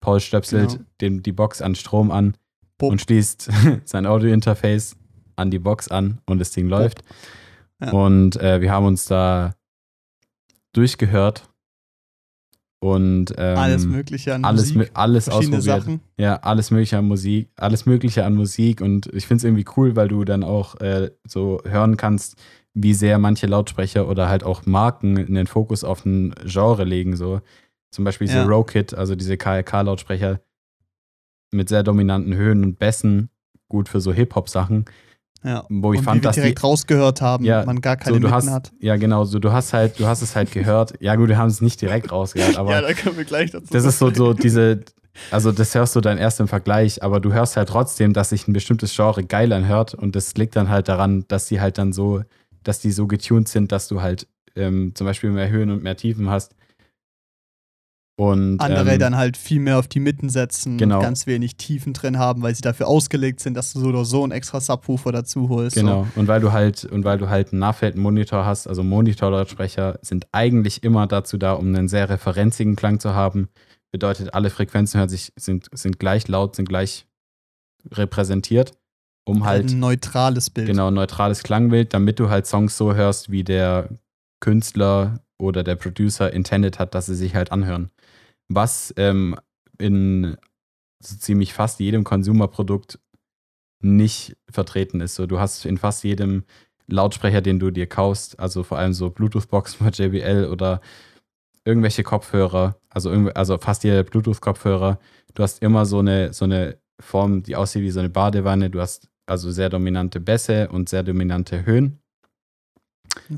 Paul stöpselt Genau. den, die Box an Strom an Bup. und schließt sein Audio-Interface an die Box an und das Ding läuft. Ja. Und äh, wir haben uns da durchgehört und ähm, alles Mögliche an alles, Musik, alles verschiedene ausprobiert. Sachen. Ja, alles mögliche an Musik, alles mögliche an Musik und ich finde es irgendwie cool, weil du dann auch äh, so hören kannst, wie sehr manche Lautsprecher oder halt auch Marken in den Fokus auf ein Genre legen. So zum Beispiel diese Ja. Rokit, also diese KLK-Lautsprecher mit sehr dominanten Höhen und Bässen, gut für so Hip-Hop-Sachen, Ja. wo ich und fand, wie wir dass die, direkt rausgehört haben, Ja, man gar keine so, hast, hat. ja genau, so du hast halt, du hast es halt gehört. Ja gut, wir haben es nicht direkt rausgehört, aber ja, da können wir gleich dazu das ist so, so diese, also das hörst du dann erst im Vergleich, aber du hörst halt trotzdem, dass sich ein bestimmtes Genre geil anhört und das liegt dann halt daran, dass die halt dann so, dass die so getuned sind, dass du halt ähm, zum Beispiel mehr Höhen und mehr Tiefen hast. Und, Andere ähm, dann halt viel mehr auf die Mitten setzen, Genau. ganz wenig Tiefen drin haben, weil sie dafür ausgelegt sind, dass du so oder so einen extra Subwoofer dazu holst. Genau. Und weil du halt, und weil du halt einen Nachfeldmonitor hast, also Monitorlautsprecher sind eigentlich immer dazu da, um einen sehr referenzigen Klang zu haben. Bedeutet, alle Frequenzen hören sich, sind, sind gleich laut, sind gleich repräsentiert, um halt ein neutrales Bild. genau ein neutrales Klangbild, damit du halt Songs so hörst, wie der Künstler oder der Producer intended hat, dass sie sich halt anhören. Was ähm, in so ziemlich fast jedem Consumer-Produkt nicht vertreten ist. So, du hast in fast jedem Lautsprecher, den du dir kaufst, also vor allem so Bluetooth-Boxen von JBL oder irgendwelche Kopfhörer, also, irgendw- also fast jeder Bluetooth-Kopfhörer, du hast immer so eine, so eine Form, die aussieht wie so eine Badewanne. Du hast also sehr dominante Bässe und sehr dominante Höhen.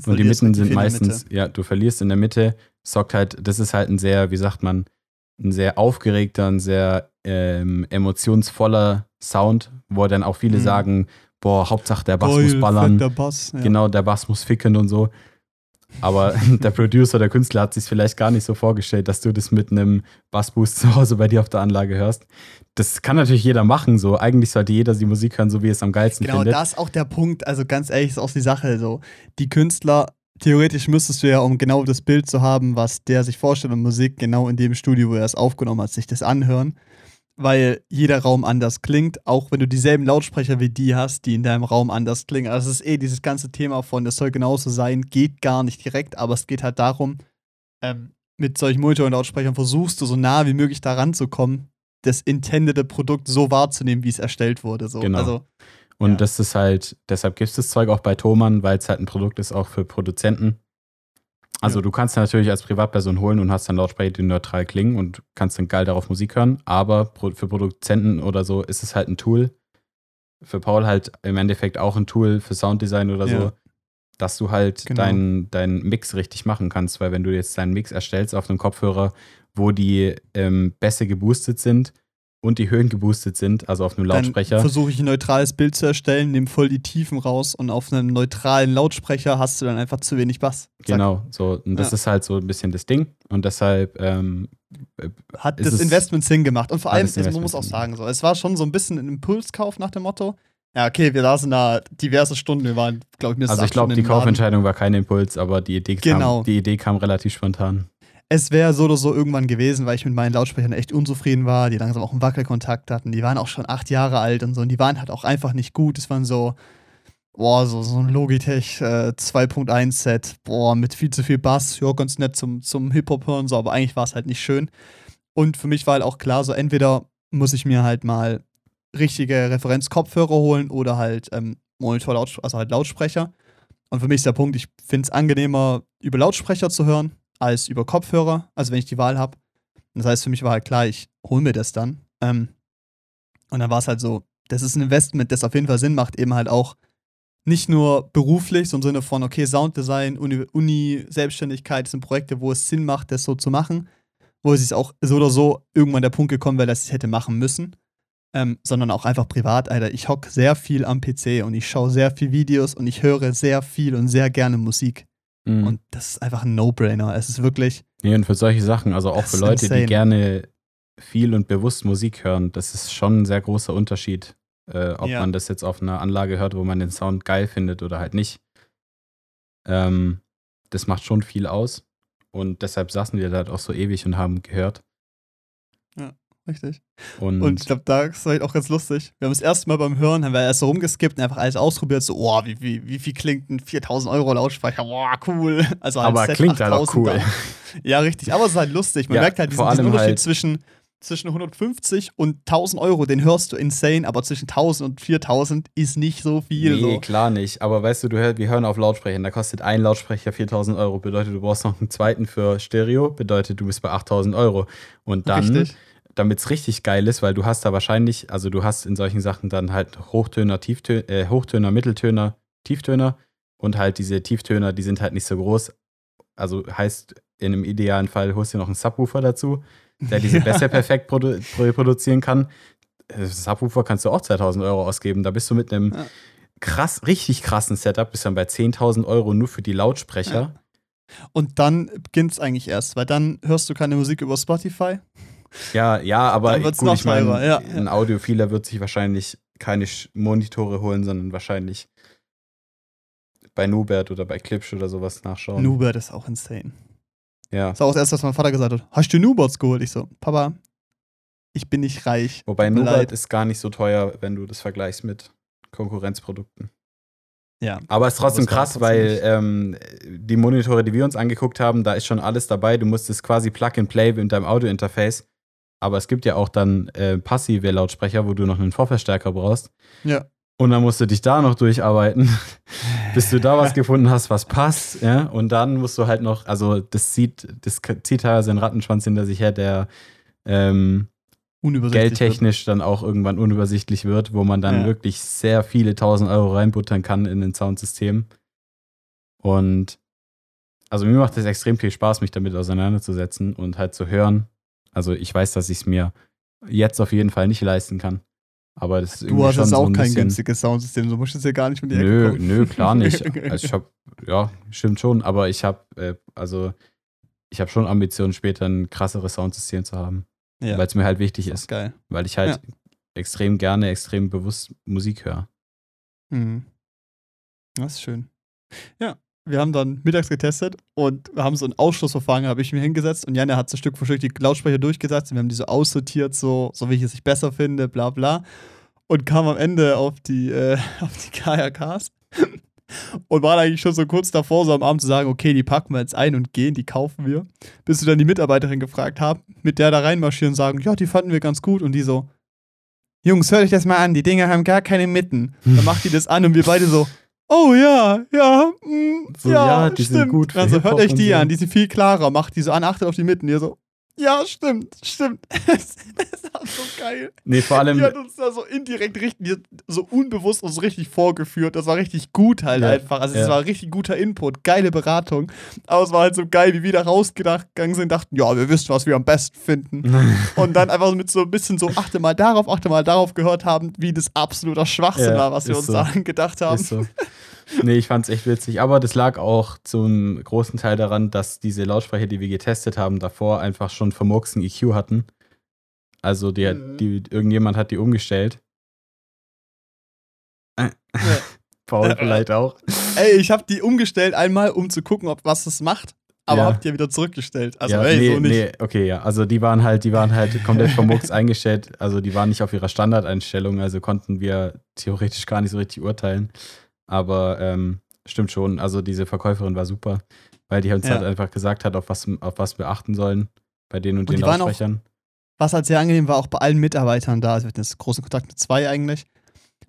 Und die Mitten sind der meistens, ja, du verlierst in der Mitte, sorgt halt, das ist halt ein sehr, wie sagt man, ein sehr aufgeregter, ein sehr ähm, emotionsvoller Sound, wo dann auch viele Mhm. sagen, boah, Hauptsache der Bass Geil, muss ballern, fetter Bass. Ja. genau, der Bass muss ficken und so. Aber der Producer, der Künstler hat sich vielleicht gar nicht so vorgestellt, dass du das mit einem Bassboost zu Hause bei dir auf der Anlage hörst. Das kann natürlich jeder machen, so. Eigentlich sollte jeder die Musik hören, so wie es am geilsten Genau, findet. das ist auch der Punkt. Also ganz ehrlich, ist auch die Sache so. Die Künstler, theoretisch müsstest du ja, um genau das Bild zu haben, was der sich vorstellt und Musik, genau in dem Studio, wo er es aufgenommen hat, sich das anhören. Weil jeder Raum anders klingt, auch wenn du dieselben Lautsprecher wie die hast, die in deinem Raum anders klingen. Also es ist eh dieses ganze Thema von, das soll genauso sein, geht gar nicht direkt, aber es geht halt darum, ähm, mit solchen Monitor- und Lautsprechern versuchst du so nah wie möglich daran zu kommen, das intendete Produkt so wahrzunehmen, wie es erstellt wurde. So. Genau. Also, Und Ja. das ist halt, deshalb gibt es das Zeug auch bei Thomann, weil es halt ein Produkt ist auch für Produzenten. Also Ja. du kannst natürlich als Privatperson holen und hast dann Lautsprecher, die neutral klingen und kannst dann geil darauf Musik hören, aber für Produzenten oder so ist es halt ein Tool. Für Paul halt im Endeffekt auch ein Tool für Sounddesign oder Ja. so, dass du halt Genau. deinen deinen Mix richtig machen kannst, weil wenn du jetzt deinen Mix erstellst auf einem Kopfhörer, wo die ähm, Bässe geboostet sind und die Höhen geboostet sind, also auf einem Dann Lautsprecher, versuche ich ein neutrales Bild zu erstellen, nehme voll die Tiefen raus und auf einem neutralen Lautsprecher hast du dann einfach zu wenig Bass. Zack. Genau, so. Und das Ja. ist halt so ein bisschen das Ding. Und deshalb, ähm, äh, Hat das es- Investment Sinn gemacht. Und vor allem, das also man muss auch sagen, so, es war schon so ein bisschen ein Impulskauf nach dem Motto. Ja, okay, wir saßen da diverse Stunden, wir waren, glaube ich, mir also ich glaube, die Kaufentscheidung war kein Impuls, aber die Idee, Genau. kam, die Idee kam relativ spontan. Es wäre so oder so irgendwann gewesen, weil ich mit meinen Lautsprechern echt unzufrieden war, die langsam auch einen Wackelkontakt hatten. Die waren auch schon acht Jahre alt und so und die waren halt auch einfach nicht gut. Es waren so, boah, so, so ein Logitech äh, 2.1 Set, boah, mit viel zu viel Bass, ja, ganz nett zum, zum Hip-Hop hören, so, aber eigentlich war es halt nicht schön. Und für mich war halt auch klar, so entweder muss ich mir halt mal richtige Referenzkopfhörer holen oder halt ähm, Monitor, also halt Lautsprecher. Und für mich ist der Punkt, ich finde es angenehmer, über Lautsprecher zu hören, als über Kopfhörer, also wenn ich die Wahl habe. Das heißt, für mich war halt klar, ich hole mir das dann. Ähm, und dann war es halt so, das ist ein Investment, das auf jeden Fall Sinn macht, eben halt auch nicht nur beruflich, so im Sinne von, okay, Sounddesign, Uni, Uni Selbstständigkeit, das sind Projekte, wo es Sinn macht, das so zu machen, wo es ist auch so oder so irgendwann der Punkt gekommen wäre, dass ich es hätte machen müssen, ähm, sondern auch einfach privat, Alter. Ich hocke sehr viel am PC und ich schaue sehr viel Videos und ich höre sehr viel und sehr gerne Musik. Mhm. Und das ist einfach ein No-Brainer. Es ist wirklich, nee, und für solche Sachen, also auch für Leute, insane. die gerne viel und bewusst Musik hören, das ist schon ein sehr großer Unterschied, äh, ob Ja. man das jetzt auf einer Anlage hört, wo man den Sound geil findet oder halt nicht. Ähm, das macht schon viel aus. Und deshalb saßen wir da halt auch so ewig und haben gehört. Richtig. Und, Und ich glaube, da ist halt auch ganz lustig. Wir haben das erste Mal beim Hören, haben wir erst so rumgeskippt und einfach alles ausprobiert. So, oh, wie, wie, wie viel klingt ein 4000 Euro Lautsprecher? Boah, cool. Also halt aber Set klingt halt auch 8000er. cool. Ja, richtig. Aber es ist halt lustig. Man Ja, merkt halt diesen, diesen Unterschied halt- zwischen, zwischen 150 und 1000 Euro. Den hörst du insane, aber zwischen 1000 und 4000 ist nicht so viel. Nee, so. klar nicht. Aber weißt du, du hör, wir hören auf Lautsprecher. Da kostet ein Lautsprecher 4000 Euro. Bedeutet, du brauchst noch einen zweiten für Stereo. Bedeutet, du bist bei 8000 Euro. Und dann, Richtig. Damit es richtig geil ist, weil du hast da wahrscheinlich, also du hast in solchen Sachen dann halt Hochtöner, Tieftöner, äh, Hochtöner, Mitteltöner, Tieftöner. Und halt diese Tieftöner, die sind halt nicht so groß. Also heißt, in einem idealen Fall holst du noch einen Subwoofer dazu, der diese Bässe perfekt produ reproduzieren kann. Äh, Subwoofer kannst du auch 2000 Euro ausgeben. Da bist du mit einem Ja. krass, richtig krassen Setup, bist dann bei 10.000 Euro nur für die Lautsprecher. Und dann beginnt es eigentlich erst, weil dann hörst du keine Musik über Spotify. Ja, ja, aber gut, noch ich mein, ja. ein Audiophiler wird sich wahrscheinlich keine Monitore holen, sondern wahrscheinlich bei Nubert oder bei Klipsch oder sowas nachschauen. Nubert ist auch insane. Ja. Das war auch das erste, was mein Vater gesagt hat. Hast du Nuberts geholt? Ich so, Papa, ich bin nicht reich. Wobei Nubert ist gar nicht so teuer, wenn du das vergleichst mit Konkurrenzprodukten. Ja. Aber es ist trotzdem krass, trotzdem weil ähm, die Monitore, die wir uns angeguckt haben, da ist schon alles dabei. Du musst es quasi Plug and Play in deinem Audio-Interface. Aber es gibt ja auch dann äh, passive Lautsprecher, wo du noch einen Vorverstärker brauchst. Ja. Und dann musst du dich da noch durcharbeiten, bis du da was gefunden hast, was passt. Ja? Und dann musst du halt noch, also das zieht, das zieht teilweise einen Rattenschwanz hinter sich her, der ähm, Unübersichtlich. wird. geldtechnisch dann auch irgendwann unübersichtlich wird, wo man dann Ja. wirklich sehr viele tausend Euro reinbuttern kann in ein Soundsystem. Und also mir macht es extrem viel Spaß, mich damit auseinanderzusetzen und halt zu hören. Also ich weiß, dass ich es mir jetzt auf jeden Fall nicht leisten kann. Aber das ist irgendwie Du hast jetzt so auch ein kein günstiges Soundsystem, so musst du jetzt ja gar nicht mit die Ecke Nö, kommen. nö, klar nicht. Also ich habe, ja, stimmt schon, aber ich habe, äh, also ich habe schon Ambitionen, später ein krasseres Soundsystem zu haben, ja. weil es mir halt wichtig ist geil. weil ich halt extrem gerne, extrem bewusst Musik höre. Mhm. Das ist schön. Ja, wir haben dann mittags getestet und wir haben so ein Ausschlussverfahren, habe ich mir hingesetzt und Janne hat so Stück für Stück die Lautsprecher durchgesetzt und wir haben die so aussortiert, so, so wie ich es ich besser finde, bla bla. Und kam am Ende auf die, äh, auf die KRKs und waren eigentlich schon so kurz davor, so am Abend zu sagen, okay, die packen wir jetzt ein und gehen, die kaufen wir. Bis wir dann die Mitarbeiterin gefragt haben, mit der da reinmarschieren und sagen, ja, die fanden wir ganz gut und die so, Jungs, hört euch das mal an, die Dinger haben gar keine Mitten. Dann macht die das an und wir beide so, oh ja, ja, mm, So, ja, ja, die sind stimmt. gut für Also hört euch die so. an, die sind viel klarer, macht die so an, achtet auf die Mitten. Ihr so, ja, stimmt, stimmt. das war so geil. Nee, vor allem, Die hat uns da so indirekt richtig, so unbewusst uns richtig vorgeführt. Das war richtig gut halt Ja, einfach. Also es ja. war richtig guter Input, geile Beratung. Aber es war halt so geil, wie wir da rausgegangen sind, dachten, ja, wir wissen, was wir am besten finden. Und dann einfach mit so ein bisschen so, achte mal darauf, achte mal darauf gehört haben, wie das absoluter Schwachsinn Ja, war, was wir ist uns so. da gedacht haben. Ist so. Nee, ich fand's echt witzig. Aber das lag auch zum großen Teil daran, dass diese Lautsprecher, die wir getestet haben, davor einfach schon vermurksen EQ hatten. Also die, Mhm. die, irgendjemand hat die umgestellt. Äh. Paul vielleicht auch. Ey, ich habe die umgestellt einmal, um zu gucken, ob was es macht. Aber Ja. habt ihr wieder zurückgestellt. Also, ja, ey, nee, so nicht. nee, okay, ja. Also die waren halt, die waren halt komplett vermurks eingestellt. Also die waren nicht auf ihrer Standardeinstellung, also konnten wir theoretisch gar nicht so richtig urteilen. Aber ähm, stimmt schon, also diese Verkäuferin war super, weil die uns Ja. halt einfach gesagt hat, auf was, auf was wir achten sollen bei den und, Und den auch- Lautsprechern. Was halt sehr angenehm war, auch bei allen Mitarbeitern da, also wir hatten jetzt großen Kontakt mit zwei eigentlich.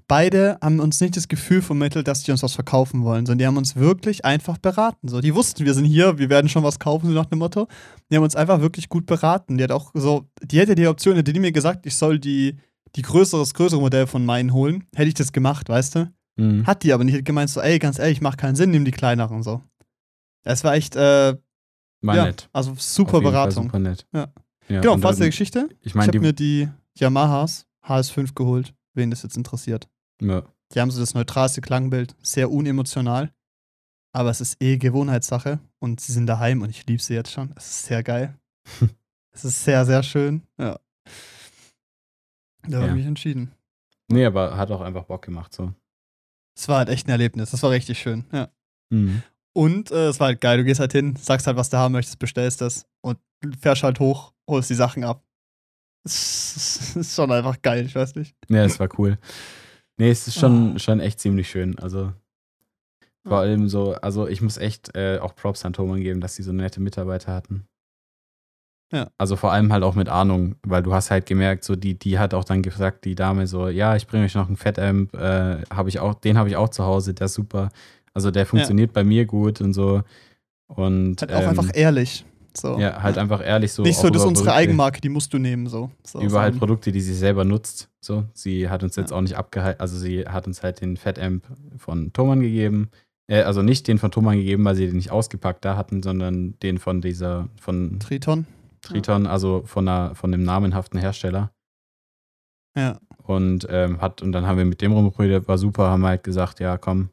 Beide haben uns nicht das Gefühl vermittelt, dass die uns was verkaufen wollen, sondern die haben uns wirklich einfach beraten. So, die wussten, wir sind hier, wir werden schon was kaufen, so nach dem Motto. Die haben uns einfach wirklich gut beraten. Die hat auch so, die hätte die Option, hätte die mir gesagt, ich soll die, die größere, das größere Modell von meinen holen, hätte ich das gemacht, weißt du? Mhm. Hat die aber nicht. Hat gemeint so, ey, ganz ehrlich, macht keinen Sinn, nimm die kleineren so. Es war echt, äh, War ja, nett. also super Beratung. Super nett. Ja. ja Genau, fast der Geschichte. Ich Ich meine, habe mir die Yamahas HS5 geholt, wen das jetzt interessiert. ja, Die haben so das neutralste Klangbild, sehr unemotional. Aber es ist eh Gewohnheitssache und sie sind daheim und ich liebe sie jetzt schon. Es ist sehr geil. es ist sehr, sehr schön. Ja. Da habe Ja. ich mich entschieden. nee, aber hat auch einfach Bock gemacht so. Es war halt echt ein Erlebnis. Das war richtig schön. Ja. Mhm. Und äh, es war halt geil. Du gehst halt hin, sagst halt, was du haben möchtest, bestellst das und fährst halt hoch, holst die Sachen ab. Es ist schon einfach geil, ich weiß nicht. Ja, es war cool. Nee, es ist schon, Ah. schon echt ziemlich schön. Also vor allem so, also ich muss echt äh, auch Props an Thomann geben, dass sie so nette Mitarbeiter hatten. Ja. Also vor allem halt auch mit Ahnung, weil du hast halt gemerkt, so die, die hat auch dann gesagt, die Dame so, ja, ich bringe euch noch einen Fettamp, äh, habe ich auch, den habe ich auch zu Hause, der ist super. Also der funktioniert bei mir gut und so. Und Halt auch ähm, einfach ehrlich. So. ja, halt einfach ehrlich so. Nicht so, das ist unsere Produkte- Eigenmarke, die musst du nehmen, so. so über halt. Produkte, die sie selber nutzt. So, sie hat uns jetzt Ja. auch nicht abgehalten, also sie hat uns halt den Fat-Amp von Thomann gegeben. Äh, also nicht den von Thomann gegeben, weil sie den nicht ausgepackt da hatten, sondern den von dieser, von Triton. Triton, also von, einer, von einem namenhaften Hersteller. Ja. Und ähm, hat, und dann haben wir mit dem rumgeredet, war super, haben wir halt gesagt, ja, komm,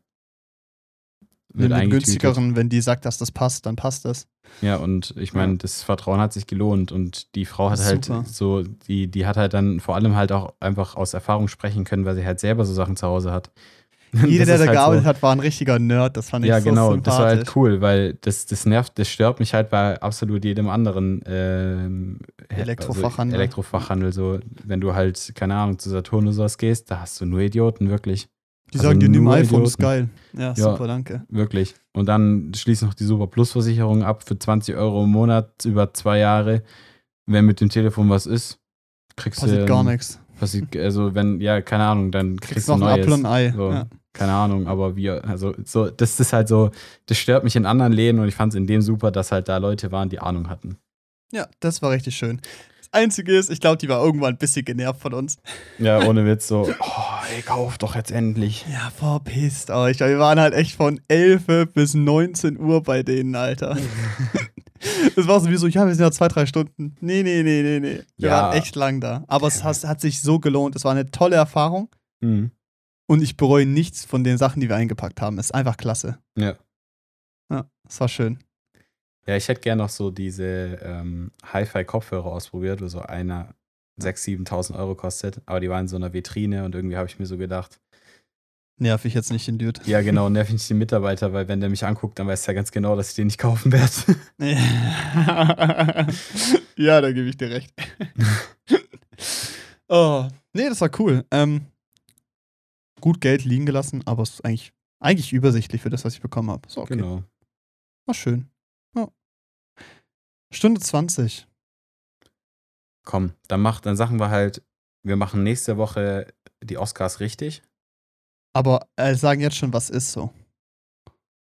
Nimm den günstigeren, wenn die sagt, dass das passt, dann passt das. Ja, und ich meine, ja. das Vertrauen hat sich gelohnt und die Frau hat halt super. so, die, die hat halt dann vor allem halt auch einfach aus Erfahrung sprechen können, weil sie halt selber so Sachen zu Hause hat. Jeder, der da halt gearbeitet so, hat, war ein richtiger Nerd. Das fand ich ja, so genau, sympathisch. das war halt cool, weil das, das nervt, das stört mich halt bei absolut jedem anderen ähm, Elektrofachhandel. Also Elektrofachhandel. So, wenn du halt, keine Ahnung, zu Saturn oder sowas gehst, da hast du nur Idioten, wirklich. Die also sagen dir, nimm iPhone, Idioten. ist geil. Ja, ja, super, danke. Wirklich. Und dann schließt noch die Super Plus-Versicherung ab für 20 Euro im Monat über zwei Jahre. Wenn mit dem Telefon was ist, kriegst Passiert du. gar nichts. Also, wenn, ja, keine Ahnung, dann kriegst, kriegst du noch ein Apple und Ei. So. Ja keine Ahnung, aber wir, also so, das ist halt so, das stört mich in anderen Läden und ich fand es in dem super, dass halt da Leute waren, die Ahnung hatten. Ja, das war richtig schön. Das Einzige ist, ich glaube, die war irgendwann ein bisschen genervt von uns. Ja, ohne Witz, so, oh, ey, kauf doch jetzt endlich. Ja, verpisst euch. Wir waren halt echt von 11 bis 19 Uhr bei denen, Alter. Das war sowieso, ja, wir sind ja zwei, drei Stunden. Nee, nee, nee, nee, nee. Wir ja. waren echt lang da. Aber es hat, hat, sich so gelohnt. Es war eine tolle Erfahrung. Mhm. Und ich bereue nichts von den Sachen, die wir eingepackt haben. Ist einfach klasse. Ja. Ja, es war schön. Ja, ich hätte gerne noch so diese ähm, Hi-Fi-Kopfhörer ausprobiert, wo so einer 6.000, 7.000 Euro kostet. Aber die waren in so einer Vitrine und irgendwie habe ich mir so gedacht. Nerv ich jetzt nicht den Dude. Ja, genau, nerv ich nicht den Mitarbeiter, weil wenn der mich anguckt, dann weiß er ganz genau, dass ich den nicht kaufen werde. ja, da gebe ich dir recht. oh, nee, das war cool. Ähm, gut Geld liegen gelassen, aber es ist eigentlich, eigentlich übersichtlich für das, was ich bekommen habe. So, okay. Genau. War schön. Ja. Stunde 20. Komm, dann, mach, dann sagen wir halt, wir machen nächste Woche die Oscars richtig. Aber äh, sagen jetzt schon, was ist so.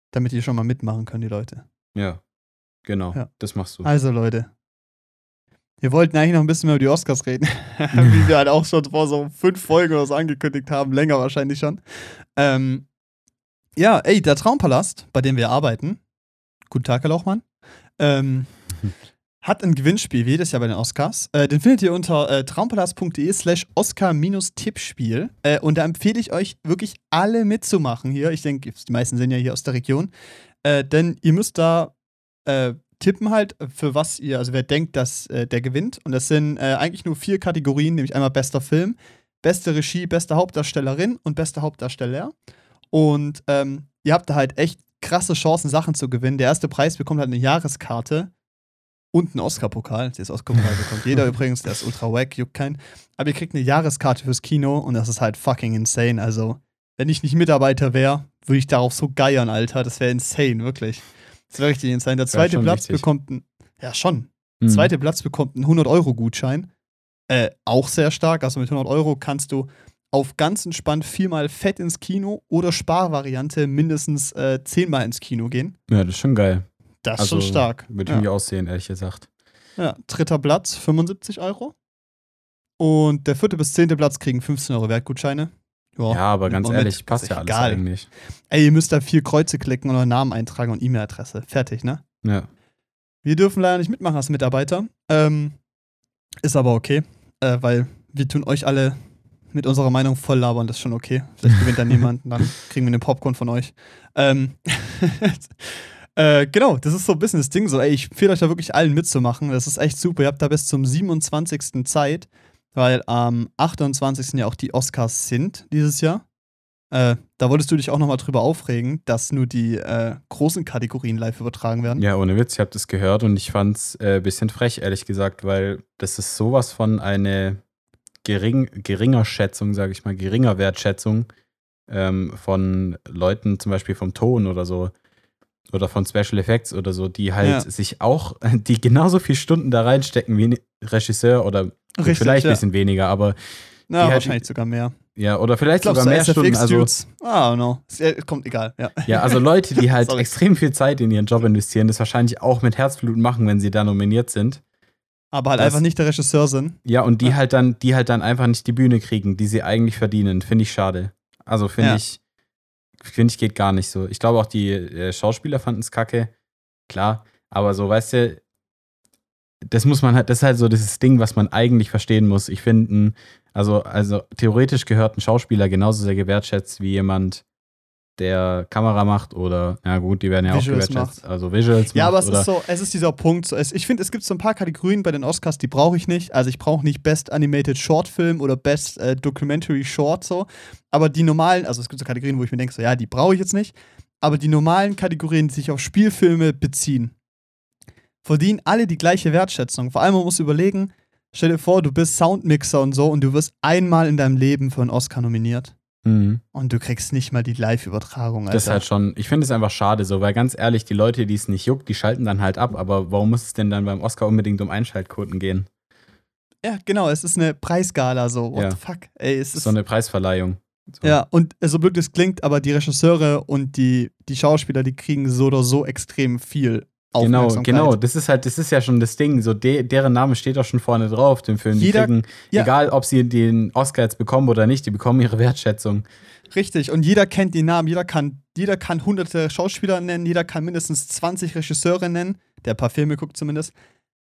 Damit die schon mal mitmachen können, die Leute. Ja, genau. Ja. Das machst du. Also, Leute, wir wollten eigentlich noch ein bisschen mehr über die Oscars reden, wie wir halt auch schon vor so fünf Folgen oder so angekündigt haben, länger wahrscheinlich schon. Ähm, ja, ey, der Traumpalast, bei dem wir arbeiten, guten Tag, Herr Lauchmann, ähm, hat ein Gewinnspiel, wie jedes Jahr bei den Oscars. Äh, den findet ihr unter äh, traumpalast.de slash Oscar-Tippspiel. Äh, und da empfehle ich euch wirklich alle mitzumachen hier. Ich denke, die meisten sind ja hier aus der Region. Äh, denn ihr müsst da äh, tippen halt, für was ihr, also wer denkt, dass äh, der gewinnt. Und das sind äh, eigentlich nur vier Kategorien, nämlich einmal bester Film, beste Regie, beste Hauptdarstellerin und bester Hauptdarsteller. Und ähm, ihr habt da halt echt krasse Chancen, Sachen zu gewinnen. Der erste Preis bekommt halt eine Jahreskarte und einen Oscar-Pokal. Das Oscar-Pokal bekommt jeder übrigens, der ist ultra wack, juckt keinen. Aber ihr kriegt eine Jahreskarte fürs Kino und das ist halt fucking insane. Also, wenn ich nicht Mitarbeiter wäre, würde ich darauf so geiern, Alter. Das wäre insane, wirklich. Das wäre richtig insane. Der zweite Platz wichtig. bekommt ein, ja schon. Der mhm. zweite Platz bekommt einen 100-Euro-Gutschein. Äh, auch sehr stark. Also mit 100 Euro kannst du auf ganz entspannt viermal fett ins Kino oder Sparvariante mindestens äh, zehnmal ins Kino gehen. Ja, das ist schon geil. Das ist also, schon stark. Würde ja. aussehen, ehrlich gesagt. Ja, dritter Platz 75 Euro. Und der vierte bis zehnte Platz kriegen 15 Euro Wertgutscheine. Ja, ja aber ganz Moment, ehrlich, passt ja alles egal. eigentlich. Ey, ihr müsst da vier Kreuze klicken und euren Namen eintragen und E-Mail-Adresse. Fertig, ne? Ja. Wir dürfen leider nicht mitmachen als Mitarbeiter. Ähm, ist aber okay, äh, weil wir tun euch alle mit unserer Meinung voll labern, das ist schon okay. Vielleicht gewinnt dann niemand, dann kriegen wir einen Popcorn von euch. Ähm, äh, genau, das ist so ein bisschen das Ding so, ey, ich empfehle euch da wirklich allen mitzumachen. Das ist echt super. Ihr habt da bis zum 27. Zeit weil am 28. ja auch die Oscars sind dieses Jahr. Äh, da wolltest du dich auch nochmal drüber aufregen, dass nur die äh, großen Kategorien live übertragen werden. Ja, ohne Witz, ich habe das gehört und ich fand es ein äh, bisschen frech, ehrlich gesagt, weil das ist sowas von eine gering, geringer Schätzung, sage ich mal, geringer Wertschätzung ähm, von Leuten, zum Beispiel vom Ton oder so, oder von Special Effects oder so, die halt ja. sich auch, die genauso viele Stunden da reinstecken wie ein Regisseur oder Richtig, vielleicht ein bisschen weniger, aber. Na, halt wahrscheinlich sogar mehr. Ja, oder vielleicht sogar so mehr SFX Stunden. Also, Dudes. Ah, oh no. Es kommt egal, ja. Ja, also Leute, die halt extrem viel Zeit in ihren Job investieren, das wahrscheinlich auch mit Herzblut machen, wenn sie da nominiert sind. Aber halt das, einfach nicht der Regisseur sind. Ja, und die ja. halt dann, die halt dann einfach nicht die Bühne kriegen, die sie eigentlich verdienen. Finde ich schade. Also finde ja. ich, finde ich, geht gar nicht so. Ich glaube auch die äh, Schauspieler fanden es kacke. Klar. Aber so, weißt du, das muss man halt, das ist halt so dieses Ding, was man eigentlich verstehen muss. Ich finde, also, also theoretisch gehört ein Schauspieler genauso sehr gewertschätzt wie jemand, der Kamera macht oder, ja gut, die werden ja Visuals auch gewertschätzt. Also Visuals Ja, macht aber es ist so, es ist dieser Punkt. So, es, ich finde, es gibt so ein paar Kategorien bei den Oscars, die brauche ich nicht. Also ich brauche nicht Best Animated Short Film oder Best äh, Documentary Short so. Aber die normalen, also es gibt so Kategorien, wo ich mir denke, so ja, die brauche ich jetzt nicht. Aber die normalen Kategorien, die sich auf Spielfilme beziehen, verdienen alle die gleiche Wertschätzung. Vor allem, man muss überlegen, stell dir vor, du bist Soundmixer und so und du wirst einmal in deinem Leben für einen Oscar nominiert. Mhm. Und du kriegst nicht mal die Live-Übertragung. Das ist halt schon, ich finde es einfach schade so, weil ganz ehrlich, die Leute, die es nicht juckt, die schalten dann halt ab. Aber warum muss es denn dann beim Oscar unbedingt um Einschaltquoten gehen? Ja, genau, es ist eine Preisgala so. What Ja. the fuck? Ey, es ist so eine Preisverleihung. So. ja, und so blöd es klingt, aber die Regisseure und die, die Schauspieler, die kriegen so oder so extrem viel Genau, genau. Das ist halt, das ist ja schon das Ding. So, de, deren Name steht doch schon vorne drauf, dem Film. Die Jeder- kriegen, ja. egal ob sie den Oscar jetzt bekommen oder nicht, die bekommen ihre Wertschätzung. Richtig, und jeder kennt die Namen, jeder kann, jeder kann hunderte Schauspieler nennen, jeder kann mindestens 20 Regisseure nennen, der ein paar Filme guckt zumindest.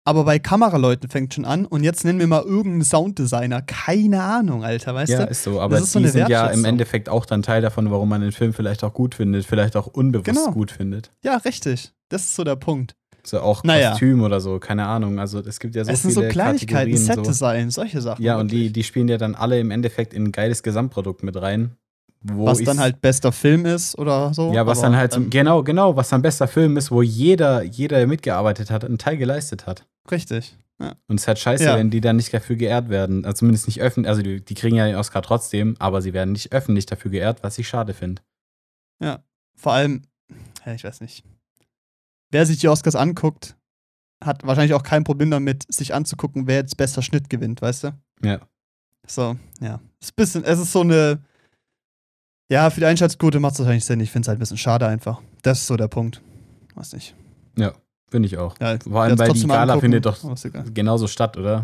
Aber bei Kameraleuten fängt schon an und jetzt nennen wir mal irgendeinen Sounddesigner. Keine Ahnung, Alter, weißt ja, du? ist so. Aber Das ist so die sind ja im. Endeffekt auch dann Teil davon, warum man den Film vielleicht auch gut findet, vielleicht auch unbewusst Genau. gut findet. Ja, richtig. Das ist so der Punkt. So auch Naja. Kostüm oder so, keine Ahnung. Also es gibt ja so es sind viele so Kleinigkeiten, Kategorien, so. Set-Design, solche Sachen. Ja, und die, die spielen ja dann alle im Endeffekt in ein geiles Gesamtprodukt mit rein. Was dann halt bester Film ist oder so. Ja, was aber, dann halt, ähm, genau, genau, was dann bester Film ist, wo jeder, jeder, der mitgearbeitet hat, einen Teil geleistet hat. Richtig. Ja. Und es ist halt scheiße, Ja. wenn die dann nicht dafür geehrt werden. Also zumindest nicht öffentlich, also die, die kriegen ja den Oscar trotzdem, aber sie werden nicht öffentlich dafür geehrt, was ich schade finde. Vor allem, ja, ich weiß nicht. Wer sich die Oscars anguckt, hat wahrscheinlich auch kein Problem damit, sich anzugucken, wer jetzt bester Schnitt gewinnt, weißt du? Ja. So, ja. Es ist, ein bisschen, es ist so eine. Ja, für die Einschaltquote macht es wahrscheinlich Sinn. Ich finde es halt ein bisschen schade einfach. Das ist so der Punkt. Weiß nicht. Finde ich auch. Ja, Vor allem, weil die Gala angucken, findet doch genauso statt, oder?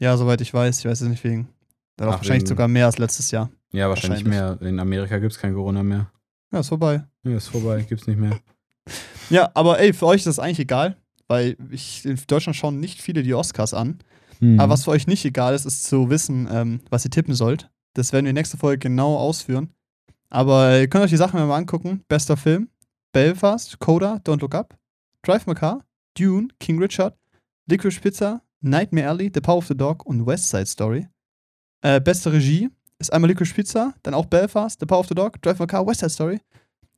Ja, soweit ich weiß. Ich weiß es nicht wegen. Da Ach, wahrscheinlich wegen- sogar mehr als letztes Jahr. Ja, wahrscheinlich, Wahrscheinlich. mehr. In Amerika gibt es kein Corona mehr. Ja, ist vorbei. Ja, ist vorbei, gibt's nicht mehr. Ja, aber ey, für euch ist das eigentlich egal, weil ich, in Deutschland schauen nicht viele die Oscars an. Mhm. Aber was für euch nicht egal ist, ist zu wissen, ähm, was ihr tippen sollt. Das werden wir in der nächsten Folge genau ausführen. Aber ihr könnt euch die Sachen mal angucken. Bester Film: Belfast, Coda, Don't Look Up, Drive My Car, Dune, King Richard, Licorice Pizza, Nightmare Alley, The Power of the Dog und West Side Story. Äh, beste Regie ist einmal Licorice Pizza, dann auch Belfast, The Power of the Dog, Drive My Car, West Side Story.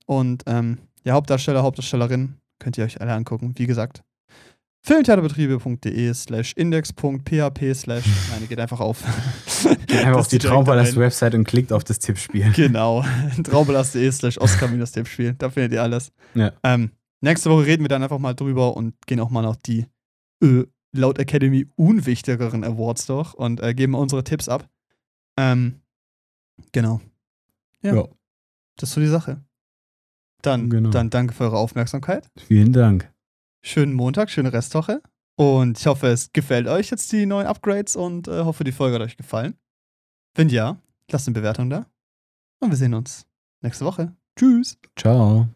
Und ähm, ja, Hauptdarsteller, Hauptdarstellerin könnt ihr euch alle angucken. Wie gesagt, filmtheaterbetriebe.de slash index.php slash nein, geht einfach auf. Geht einfach auf die direkt Traumpalast-Website und klickt auf das Tippspiel. Genau. Traumpalast.de slash Oscar-Tippspiel. Da findet ihr alles. Ja. Ähm, nächste Woche reden wir dann einfach mal drüber und gehen auch mal noch die äh, laut Academy unwichtigeren Awards durch und äh, geben unsere Tipps ab. Ähm, genau. Ja. Ja. Das ist so die Sache. Dann, Genau. dann danke für eure Aufmerksamkeit. Vielen Dank. Schönen Montag, schöne Restwoche. Und ich hoffe, es gefällt euch jetzt die neuen Upgrades und äh, hoffe, die Folge hat euch gefallen. Wenn ja, lasst eine Bewertung da. Und wir sehen uns nächste Woche. Tschüss. Ciao.